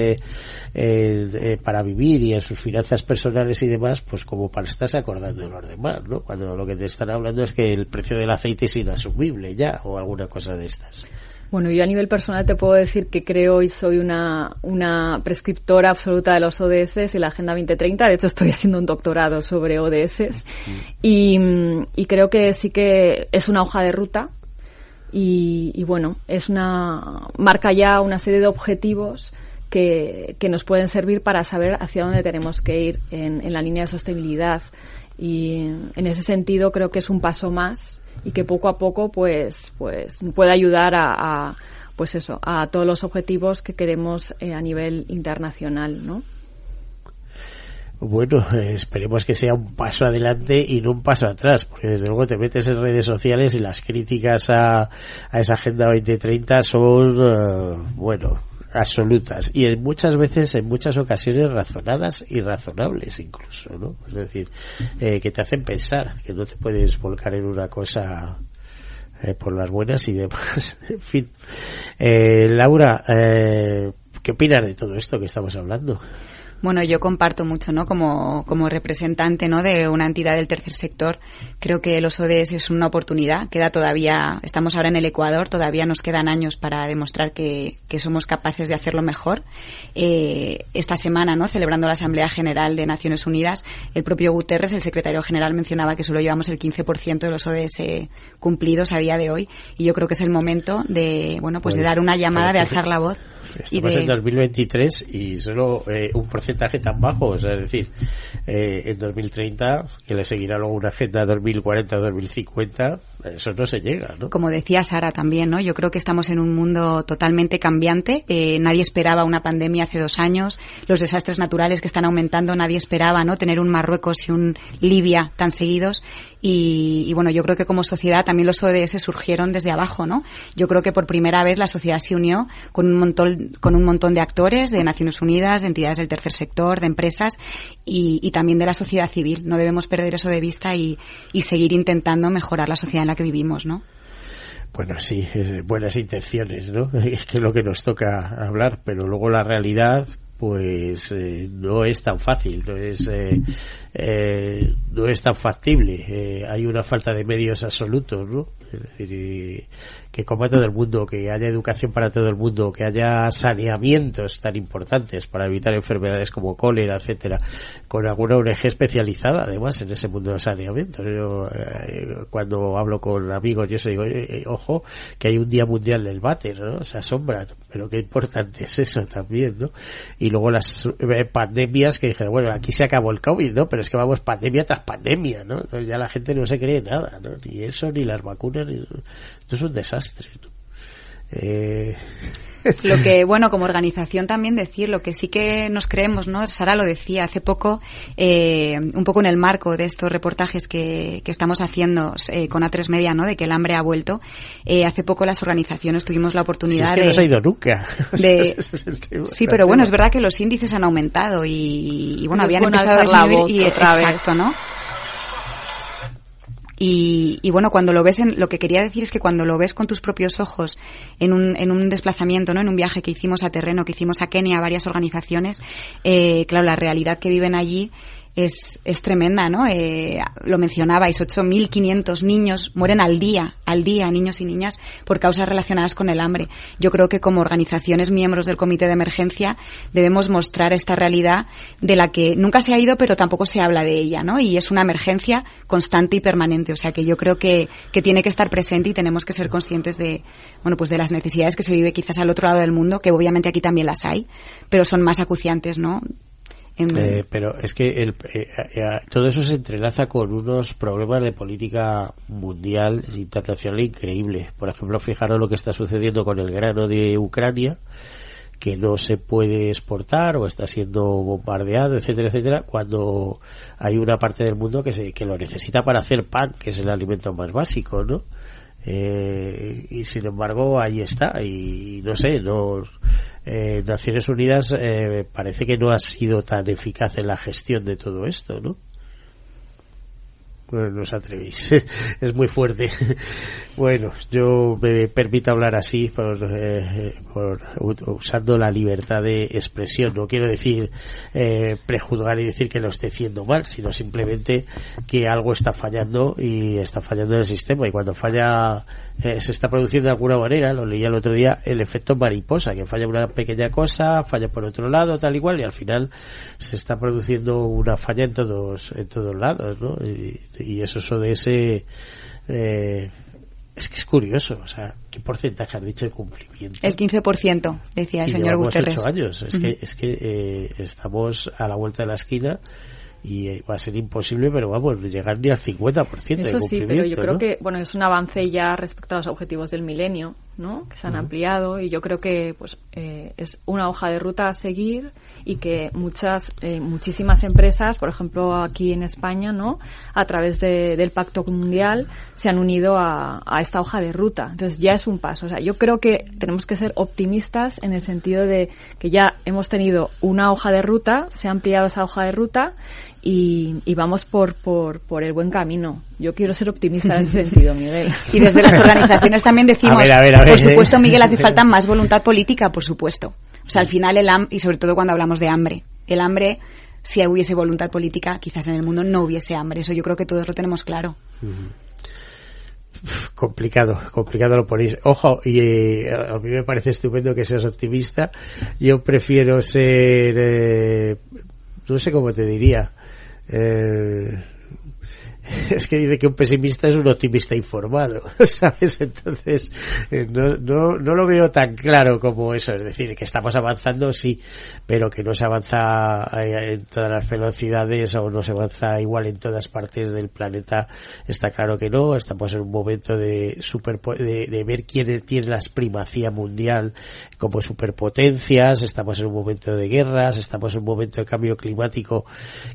para vivir y en sus finanzas personales y demás, pues como para estarse acordando de los demás, ¿no? Cuando lo que te están hablando es que el precio del aceite es inasumible ya, o alguna cosa de estas. Bueno, yo a nivel personal te puedo decir que creo y soy una, una prescriptora absoluta de los ODS y la Agenda 2030. De hecho, estoy haciendo un doctorado sobre ODS. Y, y creo que sí que es una hoja de ruta. Y, y, bueno, es una, marca ya una serie de objetivos que, que nos pueden servir para saber hacia dónde tenemos que ir en, en la línea de sostenibilidad. Y en ese sentido creo que es un paso más y que poco a poco pues pues pueda ayudar a, pues eso a todos los objetivos que queremos eh, a nivel internacional no bueno, eh, esperemos que sea un paso adelante y no un paso atrás, porque desde luego te metes en redes sociales y las críticas a, a esa Agenda 2030 son, uh, bueno, absolutas y en muchas veces, en muchas ocasiones razonadas y razonables incluso, ¿no? Es decir, eh, que te hacen pensar que no te puedes volcar en una cosa eh, por las buenas y demás. en fin. Eh, Laura, eh, ¿qué opinas de todo esto que estamos hablando? Bueno, yo comparto mucho, ¿no? Como, como representante, ¿no? De una entidad del tercer sector, creo que los ODS es una oportunidad. Queda todavía, estamos ahora en el Ecuador, todavía nos quedan años para demostrar que, que somos capaces de hacerlo mejor. Eh, esta semana, ¿no? Celebrando la Asamblea General de Naciones Unidas, el propio Guterres, el secretario general, mencionaba que solo llevamos el 15% de los ODS cumplidos a día de hoy. Y yo creo que es el momento de, bueno, pues de dar una llamada, de alzar la voz Estamos en 2023 y solo eh, un porcentaje tan bajo, es decir, eh, en 2030, que le seguirá luego una agenda 2040-2050, eso no se llega, ¿no? Como decía Sara también, ¿no? Yo creo que estamos en un mundo totalmente cambiante. Eh, nadie esperaba una pandemia hace dos años. Los desastres naturales que están aumentando, nadie esperaba, ¿no? Tener un Marruecos y un Libia tan seguidos. Y, y, bueno, yo creo que como sociedad también los ODS surgieron desde abajo, ¿no? Yo creo que por primera vez la sociedad se unió con un montón, con un montón de actores de Naciones Unidas, de entidades del tercer sector, de empresas y, y también de la sociedad civil. No debemos perder eso de vista y, y seguir intentando mejorar la sociedad en la que vivimos, ¿no? Bueno, sí, buenas intenciones, ¿no? Es que lo que nos toca hablar, pero luego la realidad pues eh, no es tan fácil, no eh, eh, no es tan factible. Eh, hay una falta de medios absolutos, ¿no? Es decir, que coma todo el mundo, que haya educación para todo el mundo, que haya saneamientos tan importantes para evitar enfermedades como cólera, etcétera, con alguna ONG especializada además en ese mundo de saneamiento. Yo, eh, cuando hablo con amigos, yo se digo, eh, ojo, que hay un día mundial del váter, ¿no? Se asombran, pero qué importante es eso también, ¿no? Y luego las pandemias que dijeron, bueno, aquí se acabó el COVID, ¿no? Pero es que vamos pandemia tras pandemia, ¿no? Entonces ya la gente no se cree nada, ¿no? Ni eso, ni las vacunas, ni... esto es un desastre, ¿no? Eh... Lo que, bueno, como organización también decir, lo que sí que nos creemos, ¿no? Sara lo decía hace poco, eh, un poco en el marco de estos reportajes que, que estamos haciendo eh, con A3 Media, ¿no? De que el hambre ha vuelto. Eh, hace poco las organizaciones tuvimos la oportunidad si es que de... no se ha ido nunca. de- sí, pero bueno, es verdad que los índices han aumentado y, y bueno, habían bueno empezado a disminuir y otra vez. exacto, ¿no? Y, y bueno, cuando lo ves, en, lo que quería decir es que cuando lo ves con tus propios ojos en un, en un desplazamiento, ¿no? En un viaje que hicimos a terreno, que hicimos a Kenia, a varias organizaciones, eh, claro, la realidad que viven allí es, es tremenda, ¿no? Eh, lo mencionabais, 8.500 niños mueren al día, al día, niños y niñas, por causas relacionadas con el hambre. Yo creo que como organizaciones miembros del Comité de Emergencia debemos mostrar esta realidad de la que nunca se ha ido, pero tampoco se habla de ella, ¿no? Y es una emergencia constante y permanente. O sea que yo creo que, que tiene que estar presente y tenemos que ser conscientes de, bueno, pues de las necesidades que se vive quizás al otro lado del mundo, que obviamente aquí también las hay, pero son más acuciantes, ¿no? En- Eh, pero es que el, eh, eh, todo eso se entrelaza con unos problemas de política mundial, internacional increíbles. Por ejemplo, fijaros lo que está sucediendo con el grano de Ucrania, que no se puede exportar o está siendo bombardeado, etcétera, etcétera, cuando hay una parte del mundo que, se, que lo necesita para hacer pan, que es el alimento más básico, ¿no? Eh, y sin embargo ahí está. Y no sé no eh, Naciones Unidas eh, parece que no ha sido tan eficaz en la gestión de todo esto no no os atrevéis. Es muy fuerte. Bueno yo me permito hablar así por, eh, por usando la libertad de expresión. No quiero decir eh, prejuzgar y decir que lo esté haciendo mal sino simplemente que algo está fallando y está fallando en el sistema. Y cuando falla eh, se está produciendo de alguna manera lo leía el otro día el efecto mariposa que falla una pequeña cosa falla por otro lado tal y cual y al final se está produciendo una falla en todos en todos lados ¿no? y, y eso eso de ese eh, es que es curioso, o sea, ¿qué porcentaje has dicho de cumplimiento? El 15%, decía el Y señor Guterres. ocho años. Es que, es que eh, estamos a la vuelta de la esquina y va a ser imposible, pero vamos, llegar ni al 50% de Eso sí, cumplimiento. pero yo creo ¿no? que bueno es un avance ya respecto a los objetivos del milenio, ¿no? Que se han ampliado y yo creo que pues eh, es una hoja de ruta a seguir y que muchas eh, muchísimas empresas, por ejemplo aquí en España, ¿no? A través de- del Pacto Mundial se han unido a, a esta hoja de ruta. Entonces ya es un paso. O sea, yo creo que tenemos que ser optimistas en el sentido de que ya hemos tenido una hoja de ruta, se ha ampliado esa hoja de ruta y, y vamos por, por, por el buen camino. Yo quiero ser optimista en ese sentido, Miguel. Y desde las organizaciones también decimos, A ver, a ver, a ver, por supuesto, eh. Miguel, hace falta más voluntad política, por supuesto. O sea, al final el hambre, y sobre todo cuando hablamos de hambre, el hambre, si hubiese voluntad política, quizás en el mundo no hubiese hambre. Eso yo creo que todos lo tenemos claro. complicado, complicado lo ponéis. Ojo, y eh, a a mí me parece estupendo que seas optimista. Yo prefiero ser, eh, no sé cómo te diría. Eh, es que dice que un pesimista es un optimista informado, ¿sabes? Entonces, eh, no, no, no lo veo tan claro como eso. Es decir, que estamos avanzando, sí, pero que no se avanza eh, en todas las velocidades o no se avanza igual en todas partes del planeta. Está claro que no. Estamos en un momento de, superpo- de, de ver quién tiene la primacía mundial como superpotencias. Estamos en un momento de guerras. Estamos en un momento de cambio climático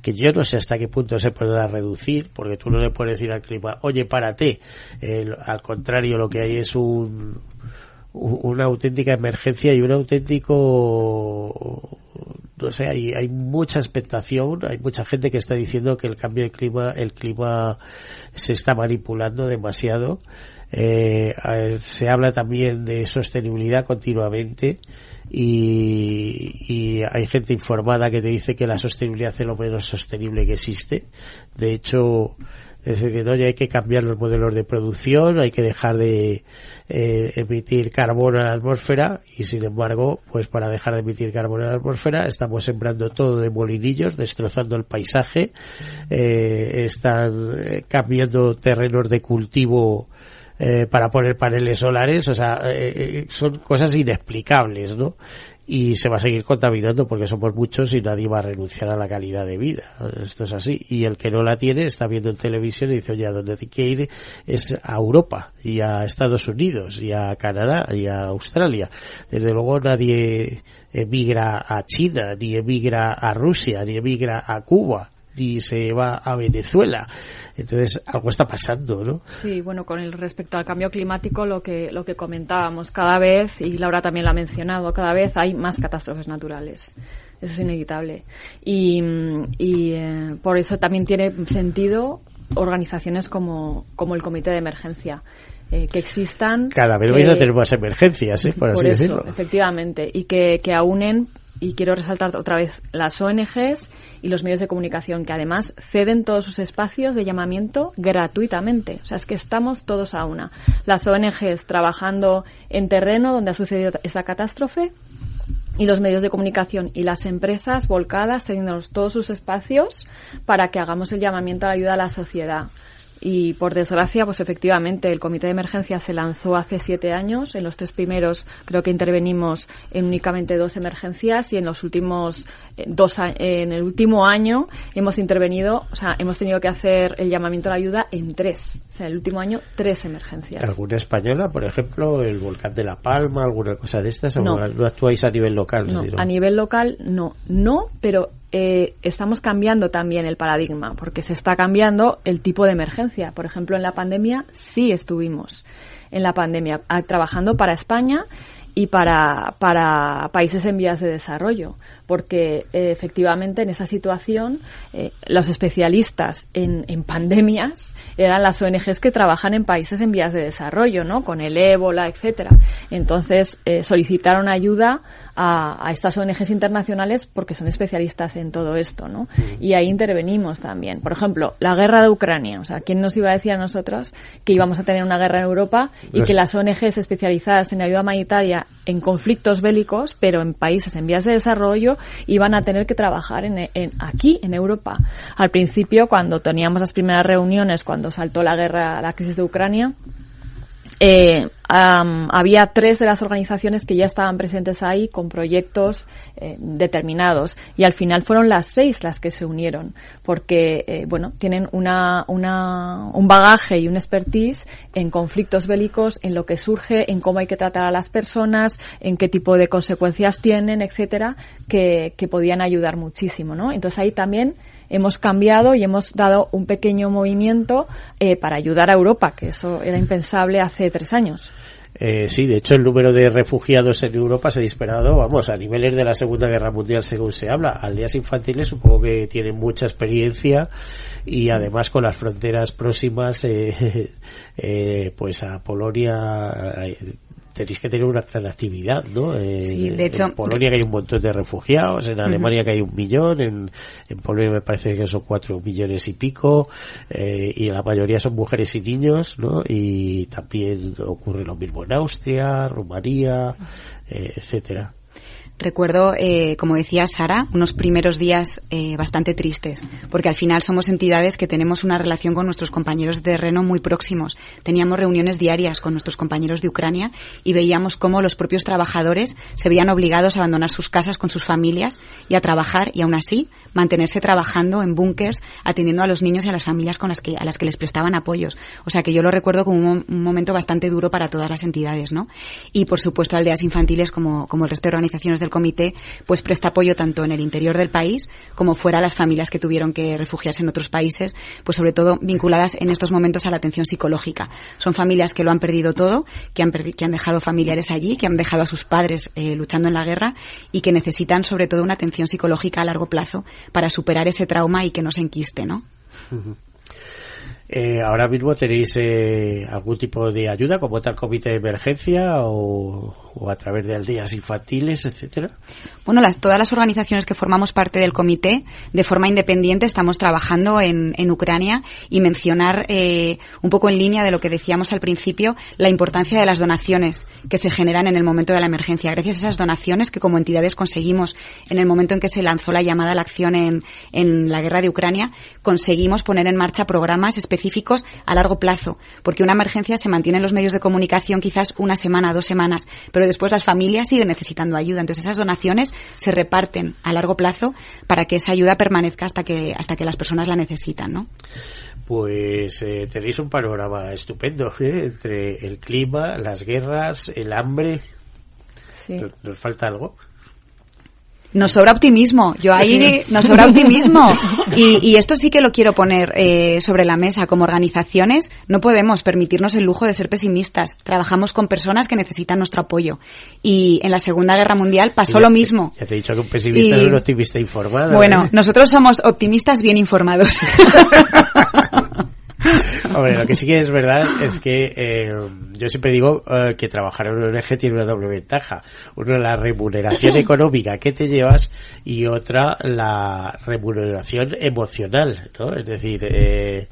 que yo no sé hasta qué punto se pueda reducir, porque no le puedes decir al clima, oye, párate. El- al contrario, lo que hay es un, una auténtica emergencia y un auténtico no sé, hay, hay mucha expectación, hay mucha gente que está diciendo que el cambio de clima, el clima se está manipulando demasiado. Eh, se habla también de sostenibilidad continuamente y, y, hay gente informada que te dice que la sostenibilidad es lo menos sostenible que existe. De hecho, es decir, que no, ya hay que cambiar los modelos de producción, hay que dejar de eh, emitir carbono a la atmósfera y sin embargo, pues para dejar de emitir carbono a la atmósfera estamos sembrando todo de molinillos, destrozando el paisaje, eh, están eh, cambiando terrenos de cultivo eh, para poner paneles solares, o sea, son cosas inexplicables, ¿no? Y se va a seguir contaminando porque somos muchos y nadie va a renunciar a la calidad de vida. Esto es así. Y el que no la tiene está viendo en televisión y dice, oye, a donde hay que ir es a Europa y a Estados Unidos y a Canadá y a Australia. Desde luego nadie emigra a China, ni emigra a Rusia, ni emigra a Cuba y se va a Venezuela. Entonces, algo está pasando, ¿no? Sí, bueno, con el respecto al cambio climático, lo que, lo que comentábamos, cada vez, y Laura también lo ha mencionado, cada vez hay más catástrofes naturales. Eso es inevitable. Y, y eh, por eso también tiene sentido organizaciones como, como el Comité de Emergencia. Eh, que existan. Cada vez vais a tener más emergencias, ¿eh? por, así eso, decirlo. Efectivamente, y que, que aunen, y quiero resaltar otra vez, las ONGs y los medios de comunicación, que además ceden todos sus espacios de llamamiento gratuitamente. O sea, es que estamos todos a una. Las ONGs trabajando en terreno donde ha sucedido esa catástrofe y los medios de comunicación y las empresas volcadas cediéndonos todos sus espacios para que hagamos el llamamiento a la ayuda a la sociedad y por desgracia, pues efectivamente, el comité de emergencia se lanzó hace siete años. En los tres primeros creo que intervenimos en únicamente dos emergencias y en los últimos eh, dos en el último año hemos intervenido, o sea, hemos tenido que hacer el llamamiento a la ayuda en tres. O sea, en el último año tres emergencias. ¿Alguna española, por ejemplo, el volcán de La Palma, alguna cosa de estas? No, no actuáis a nivel local? No, a nivel local no, no, pero eh, estamos cambiando también el paradigma, porque se está cambiando el tipo de emergencia. Por ejemplo, en la pandemia sí estuvimos en la pandemia trabajando para España y para, para países en vías de desarrollo, porque eh, efectivamente en esa situación eh, los especialistas en, en, pandemias eran las ONGs que trabajan en países en vías de desarrollo, ¿no? Con el ébola, etcétera. Entonces eh, solicitaron ayuda a, a, estas ONGs internacionales porque son especialistas en todo esto, ¿no? Y ahí intervenimos también. Por ejemplo, la guerra de Ucrania. O sea, ¿quién nos iba a decir a nosotros que íbamos a tener una guerra en Europa y que las ONGs especializadas en ayuda humanitaria en conflictos bélicos, pero en países en vías de desarrollo, iban a tener que trabajar en, en aquí, en Europa? Al principio, cuando teníamos las primeras reuniones, cuando saltó la guerra, la crisis de Ucrania, eh, um, había tres de las organizaciones que ya estaban presentes ahí con proyectos eh, determinados. Y al final fueron las seis las que se unieron porque eh, bueno tienen una, una, un bagaje y un expertise en conflictos bélicos en lo que surge en cómo hay que tratar a las personas en qué tipo de consecuencias tienen etcétera que, que podían ayudar muchísimo no entonces ahí también hemos cambiado y hemos dado un pequeño movimiento eh, para ayudar a Europa, que eso era impensable hace tres años. Eh, sí, de hecho el número de refugiados en Europa se ha disparado, vamos, a niveles de la Segunda Guerra Mundial según se habla. Aldeas infantiles supongo que tienen mucha experiencia y además con las fronteras próximas, eh, eh, pues a Polonia tenéis que tener una gran actividad, ¿no? Eh, sí, de hecho, en Polonia que hay un montón de refugiados, en Alemania uh -huh. que hay un millón, en, en, Polonia me parece que son cuatro millones y pico, eh, y la mayoría son mujeres y niños, ¿no? Y también ocurre lo mismo en Austria, Rumanía, eh, etcétera. Recuerdo, eh, como decía Sara, unos primeros días eh, bastante tristes, porque al final somos entidades que tenemos una relación con nuestros compañeros de terreno muy próximos. Teníamos reuniones diarias con nuestros compañeros de Ucrania y veíamos cómo los propios trabajadores se veían obligados a abandonar sus casas con sus familias y a trabajar y aún así mantenerse trabajando en búnkers, atendiendo a los niños y a las familias con las que, a las que les prestaban apoyos. O sea que yo lo recuerdo como un, momento bastante duro para todas las entidades, ¿no? Y por supuesto aldeas infantiles como, como el resto de organizaciones de del comité, pues presta apoyo tanto en el interior del país como fuera a las familias que tuvieron que refugiarse en otros países, pues sobre todo vinculadas en estos momentos a la atención psicológica. Son familias que lo han perdido todo, que han, que han dejado familiares allí, que han dejado a sus padres eh, luchando en la guerra y que necesitan sobre todo una atención psicológica a largo plazo para superar ese trauma y que no se enquiste, ¿no? Eh, ahora mismo tenéis eh, algún tipo de ayuda como tal comité de emergencia o, o a través de aldeas infantiles, etcétera? Bueno, todas las organizaciones que formamos parte del comité, de forma independiente, estamos trabajando en, en Ucrania y mencionar eh, un poco en línea de lo que decíamos al principio, la importancia de las donaciones que se generan en el momento de la emergencia. Gracias a esas donaciones que como entidades conseguimos en el momento en que se lanzó la llamada a la acción en, en la guerra de Ucrania, conseguimos poner en marcha programas específicos a largo plazo, porque una emergencia se mantiene en los medios de comunicación quizás una semana, dos semanas, pero después las familias siguen necesitando ayuda. Entonces esas donaciones se reparten a largo plazo para que esa ayuda permanezca hasta que, hasta que las personas la necesitan, ¿no? Pues eh, tenéis un panorama estupendo ¿eh? entre el clima, las guerras, el hambre. Sí. ¿Nos falta algo? Nos sobra optimismo. Yo ahí nos sobra optimismo. Y, y, esto sí que lo quiero poner eh, sobre la mesa. Como organizaciones no podemos permitirnos el lujo de ser pesimistas. Trabajamos con personas que necesitan nuestro apoyo. Y en la Segunda Guerra Mundial pasó lo mismo. Ya te he dicho que un pesimista y, es un optimista informado. Bueno, ¿eh? nosotros somos optimistas bien informados. Hombre, lo que sí que es verdad es que eh, yo siempre digo eh, que trabajar en un ONG tiene una doble ventaja. Una, la remuneración económica que te llevas y otra, la remuneración emocional, ¿no? Es decir, eh,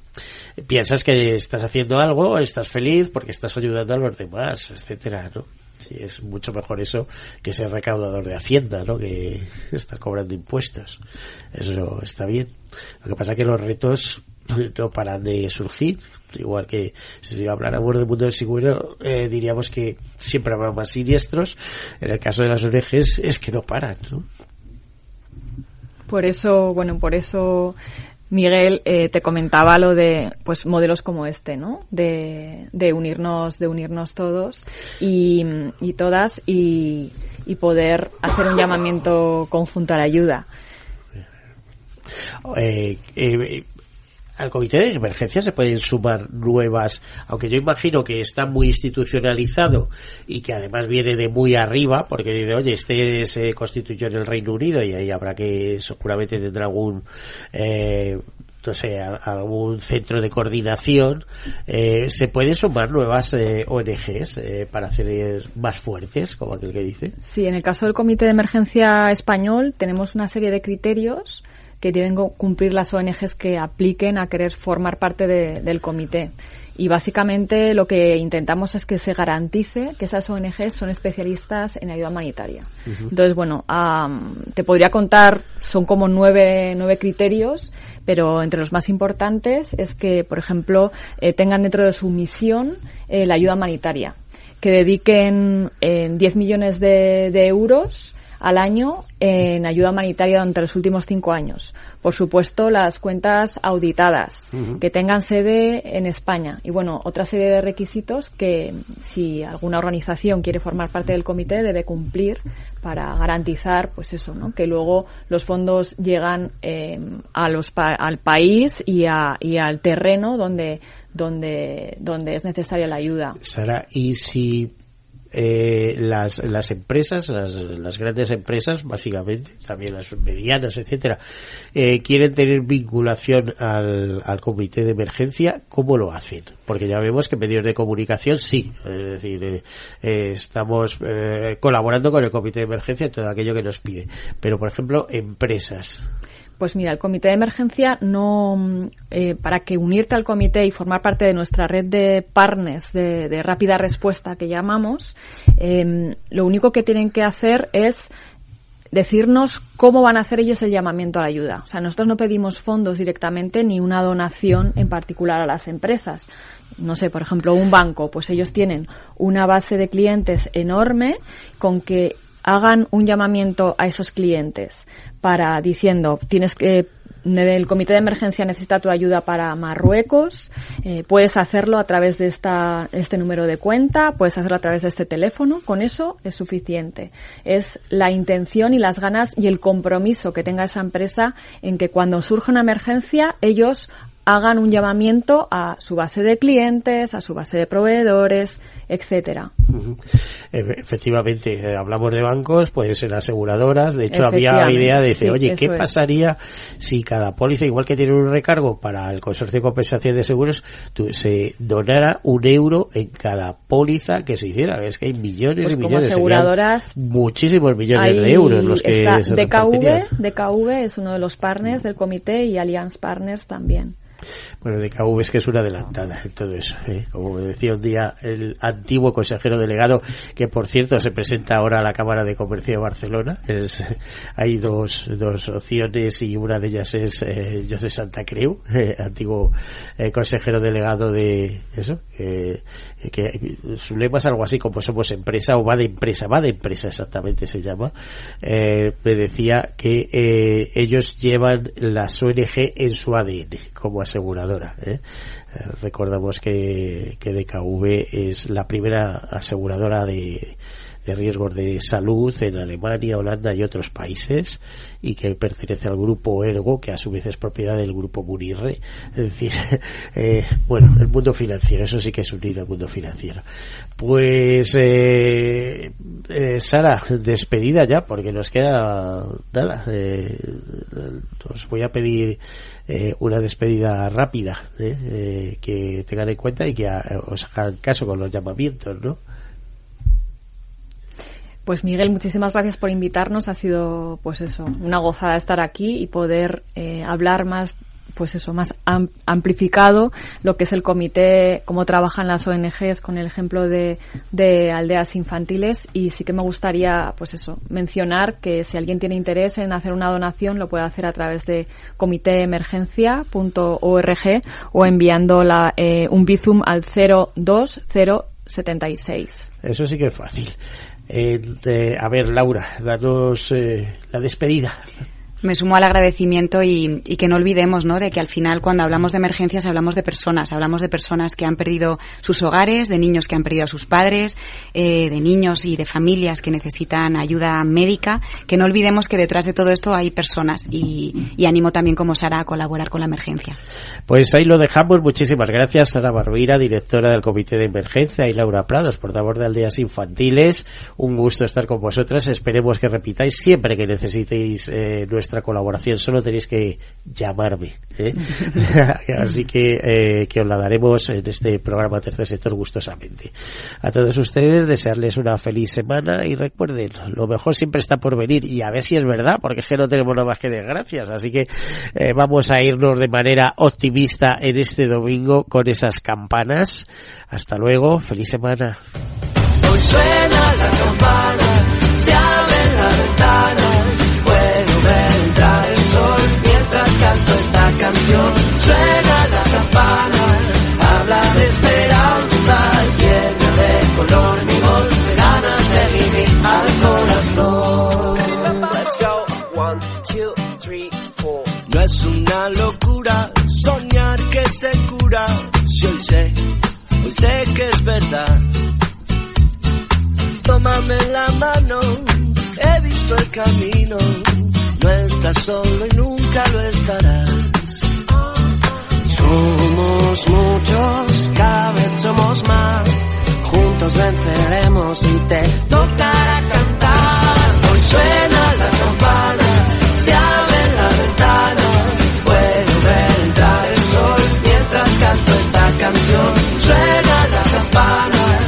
piensas que estás haciendo algo, estás feliz porque estás ayudando a los demás, etcétera, ¿no? Sí, es mucho mejor eso que ser recaudador de Hacienda, ¿no? Que estar cobrando impuestos. Eso está bien. Lo que pasa es que los retos no paran de surgir. Igual que si habláramos del mundo del seguro, eh, diríamos que siempre habrá más siniestros. En el caso de las ONGs es que no paran, ¿no? Por eso, bueno, por eso Miguel eh, te comentaba lo de pues modelos como este, ¿no? De, de unirnos, de unirnos todos y, y todas y, y poder hacer un llamamiento conjunto a la ayuda. Eh, eh, al comité de emergencia se pueden sumar nuevas, aunque yo imagino que está muy institucionalizado y que además viene de muy arriba, porque dice, oye, este se constituyó en el Reino Unido y ahí habrá que, seguramente tendrá algún, eh, no sé, algún centro de coordinación, eh, se pueden sumar nuevas eh, ONGs eh, para hacer más fuertes, como aquel que dice. Sí, en el caso del Comité de Emergencia Español tenemos una serie de criterios que deben cumplir las ONGs que apliquen a querer formar parte de, del comité. Y básicamente lo que intentamos es que se garantice que esas ONGs son especialistas en ayuda humanitaria. Uh -huh. Entonces, bueno, um, te podría contar, son como nueve, nueve criterios, pero entre los más importantes es que, por ejemplo, eh, tengan dentro de su misión eh, la ayuda humanitaria, que dediquen eh, 10 millones de, de euros al año en ayuda humanitaria durante los últimos cinco años. Por supuesto, las cuentas auditadas, uh -huh. que tengan sede en España. Y bueno, otra serie de requisitos que si alguna organización quiere formar parte del comité debe cumplir para garantizar, pues eso, ¿no? Que luego los fondos llegan eh, a los pa al país y, a, y al terreno donde donde donde es necesaria la ayuda. Sara, y si eh, las, las empresas, las, las, grandes empresas, básicamente, también las medianas, etcétera, eh, quieren tener vinculación al, al comité de emergencia, ¿cómo lo hacen? Porque ya vemos que medios de comunicación sí, es decir, eh, eh estamos eh, colaborando con el comité de emergencia en todo aquello que nos pide. Pero, por ejemplo, empresas. Pues mira, el comité de emergencia no, eh, para que unirte al comité y formar parte de nuestra red de partners de, rápida respuesta que llamamos, eh, lo único que tienen que hacer es decirnos cómo van a hacer ellos el llamamiento a la ayuda. O sea, nosotros no pedimos fondos directamente ni una donación en particular a las empresas. No sé, por ejemplo, un banco, pues ellos tienen una base de clientes enorme con que hagan un llamamiento a esos clientes para diciendo tienes que el comité de emergencia necesita tu ayuda para Marruecos, eh, puedes hacerlo a través de esta, este número de cuenta, puedes hacerlo a través de este teléfono, con eso es suficiente. Es la intención y las ganas y el compromiso que tenga esa empresa en que cuando surge una emergencia ellos hagan un llamamiento a su base de clientes, a su base de proveedores, etcétera. Efectivamente, eh, hablamos de bancos, pueden ser aseguradoras. De hecho, había idea de decir, oye, ¿qué pasaría si cada póliza, igual que tiene un recargo para el consorcio de compensación de seguros, se donara un euro en cada póliza que se hiciera? Es que hay millones pues y millones. de aseguradoras, muchísimos millones de euros los que se DKV, DKV es uno de los partners del comité y Allianz Partners también. Bueno, de KV es que es una adelantada todo eso. ¿eh? Como decía un día el antiguo consejero delegado, que por cierto se presenta ahora a la Cámara de Comercio de Barcelona. Hay dos, dos opciones y una de ellas es eh, José Santa Creu, eh, antiguo eh, consejero delegado de eso, que su lema es algo así como somos empresa o va de empresa, va de empresa exactamente se llama. me decía que ellos llevan las ONG en su ADN como ¿eh? Eh, recordamos que, que DKV es la primera aseguradora de, de riesgos de salud en Alemania, Holanda y otros países y que pertenece al grupo Ergo, que a su vez es propiedad del grupo Munirre. Es decir, eh, bueno, el mundo financiero, eso sí que es unir el mundo financiero. Pues, eh, eh, Sara, despedida ya, porque nos queda nada. Eh, os voy a pedir eh, una despedida rápida, eh, que tengan en cuenta y que os hagan caso con los llamamientos, ¿no? Pues Miguel, muchísimas gracias por invitarnos. Ha sido, pues eso, una gozada estar aquí y poder eh, hablar más, pues eso, más amplificado lo que es el comité, cómo trabajan las ONGs con el ejemplo de, de aldeas infantiles. Y sí que me gustaría, pues eso, mencionar que si alguien tiene interés en hacer una donación, lo puede hacer a través de comitéemergencia.org o enviando la, eh, un bizum al 02076. Eso sí que es fácil. Eh, a ver, Laura, danos eh, la despedida me sumo al agradecimiento y, que no olvidemos ¿no? de que al final cuando hablamos de emergencias hablamos de personas, hablamos de personas que han perdido sus hogares, de niños que han perdido a sus padres, eh, de niños y de familias que necesitan ayuda médica, que no olvidemos que detrás de todo esto hay personas y, animo también como Sara a colaborar con la emergencia. Pues ahí lo dejamos, muchísimas gracias Sara Barbeira, directora del Comité de Emergencia y Laura Prados, portavoz de Aldeas Infantiles, un gusto estar con vosotras, esperemos que repitáis siempre que necesitéis eh, nuestra colaboración, solo tenéis que llamarme. ¿eh? Así que, eh, que os la daremos en este programa Tercer Sector gustosamente. A todos ustedes desearles una feliz semana y recuerden, lo mejor siempre está por venir y a ver si es verdad, porque es que no tenemos nada más que desgracias. Así que eh, vamos a irnos de manera optimista en este domingo con esas campanas. Hasta luego, feliz semana. Hoy suena la campana, se abre la ventana canto esta canción. Suena la campana, habla de esperanza, llena de color mi voz, de ganas de vivir al corazón. Let's go, one, two, three, four. No es una locura soñar que se cura, si hoy sé, hoy sé que es verdad. Tómame la mano, he visto el camino no estás solo y nunca lo estarás. Somos muchos, cada vez somos más. Juntos venceremos y te tocará cantar. Hoy suena la campana, se abre la ventana. Puedo ver entrar el sol mientras canto esta canción. Suena la campana,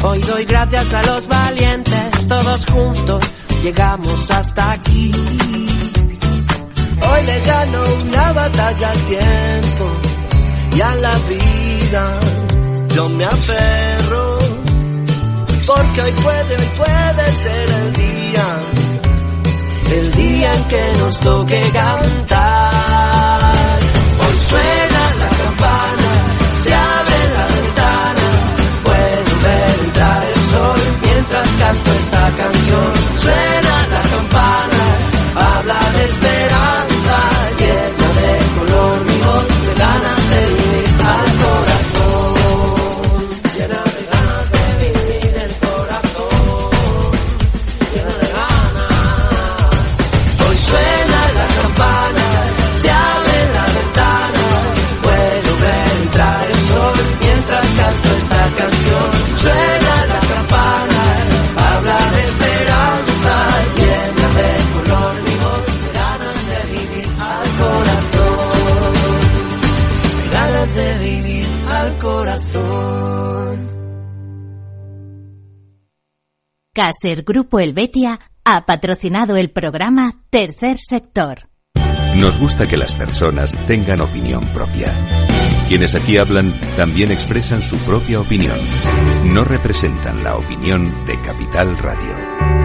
Hoy doy gracias a los valientes, todos juntos llegamos hasta aquí. Hoy le gano una batalla al tiempo y a la vida yo me aferro. Porque hoy puede, hoy puede ser el día, el día en que nos toque cantar. Hoy suena la campana. Suena la campana, habla de esperanza. Caser Grupo Helvetia ha patrocinado el programa Tercer Sector. Nos gusta que las personas tengan opinión propia. Quienes aquí hablan también expresan su propia opinión. No representan la opinión de Capital Radio.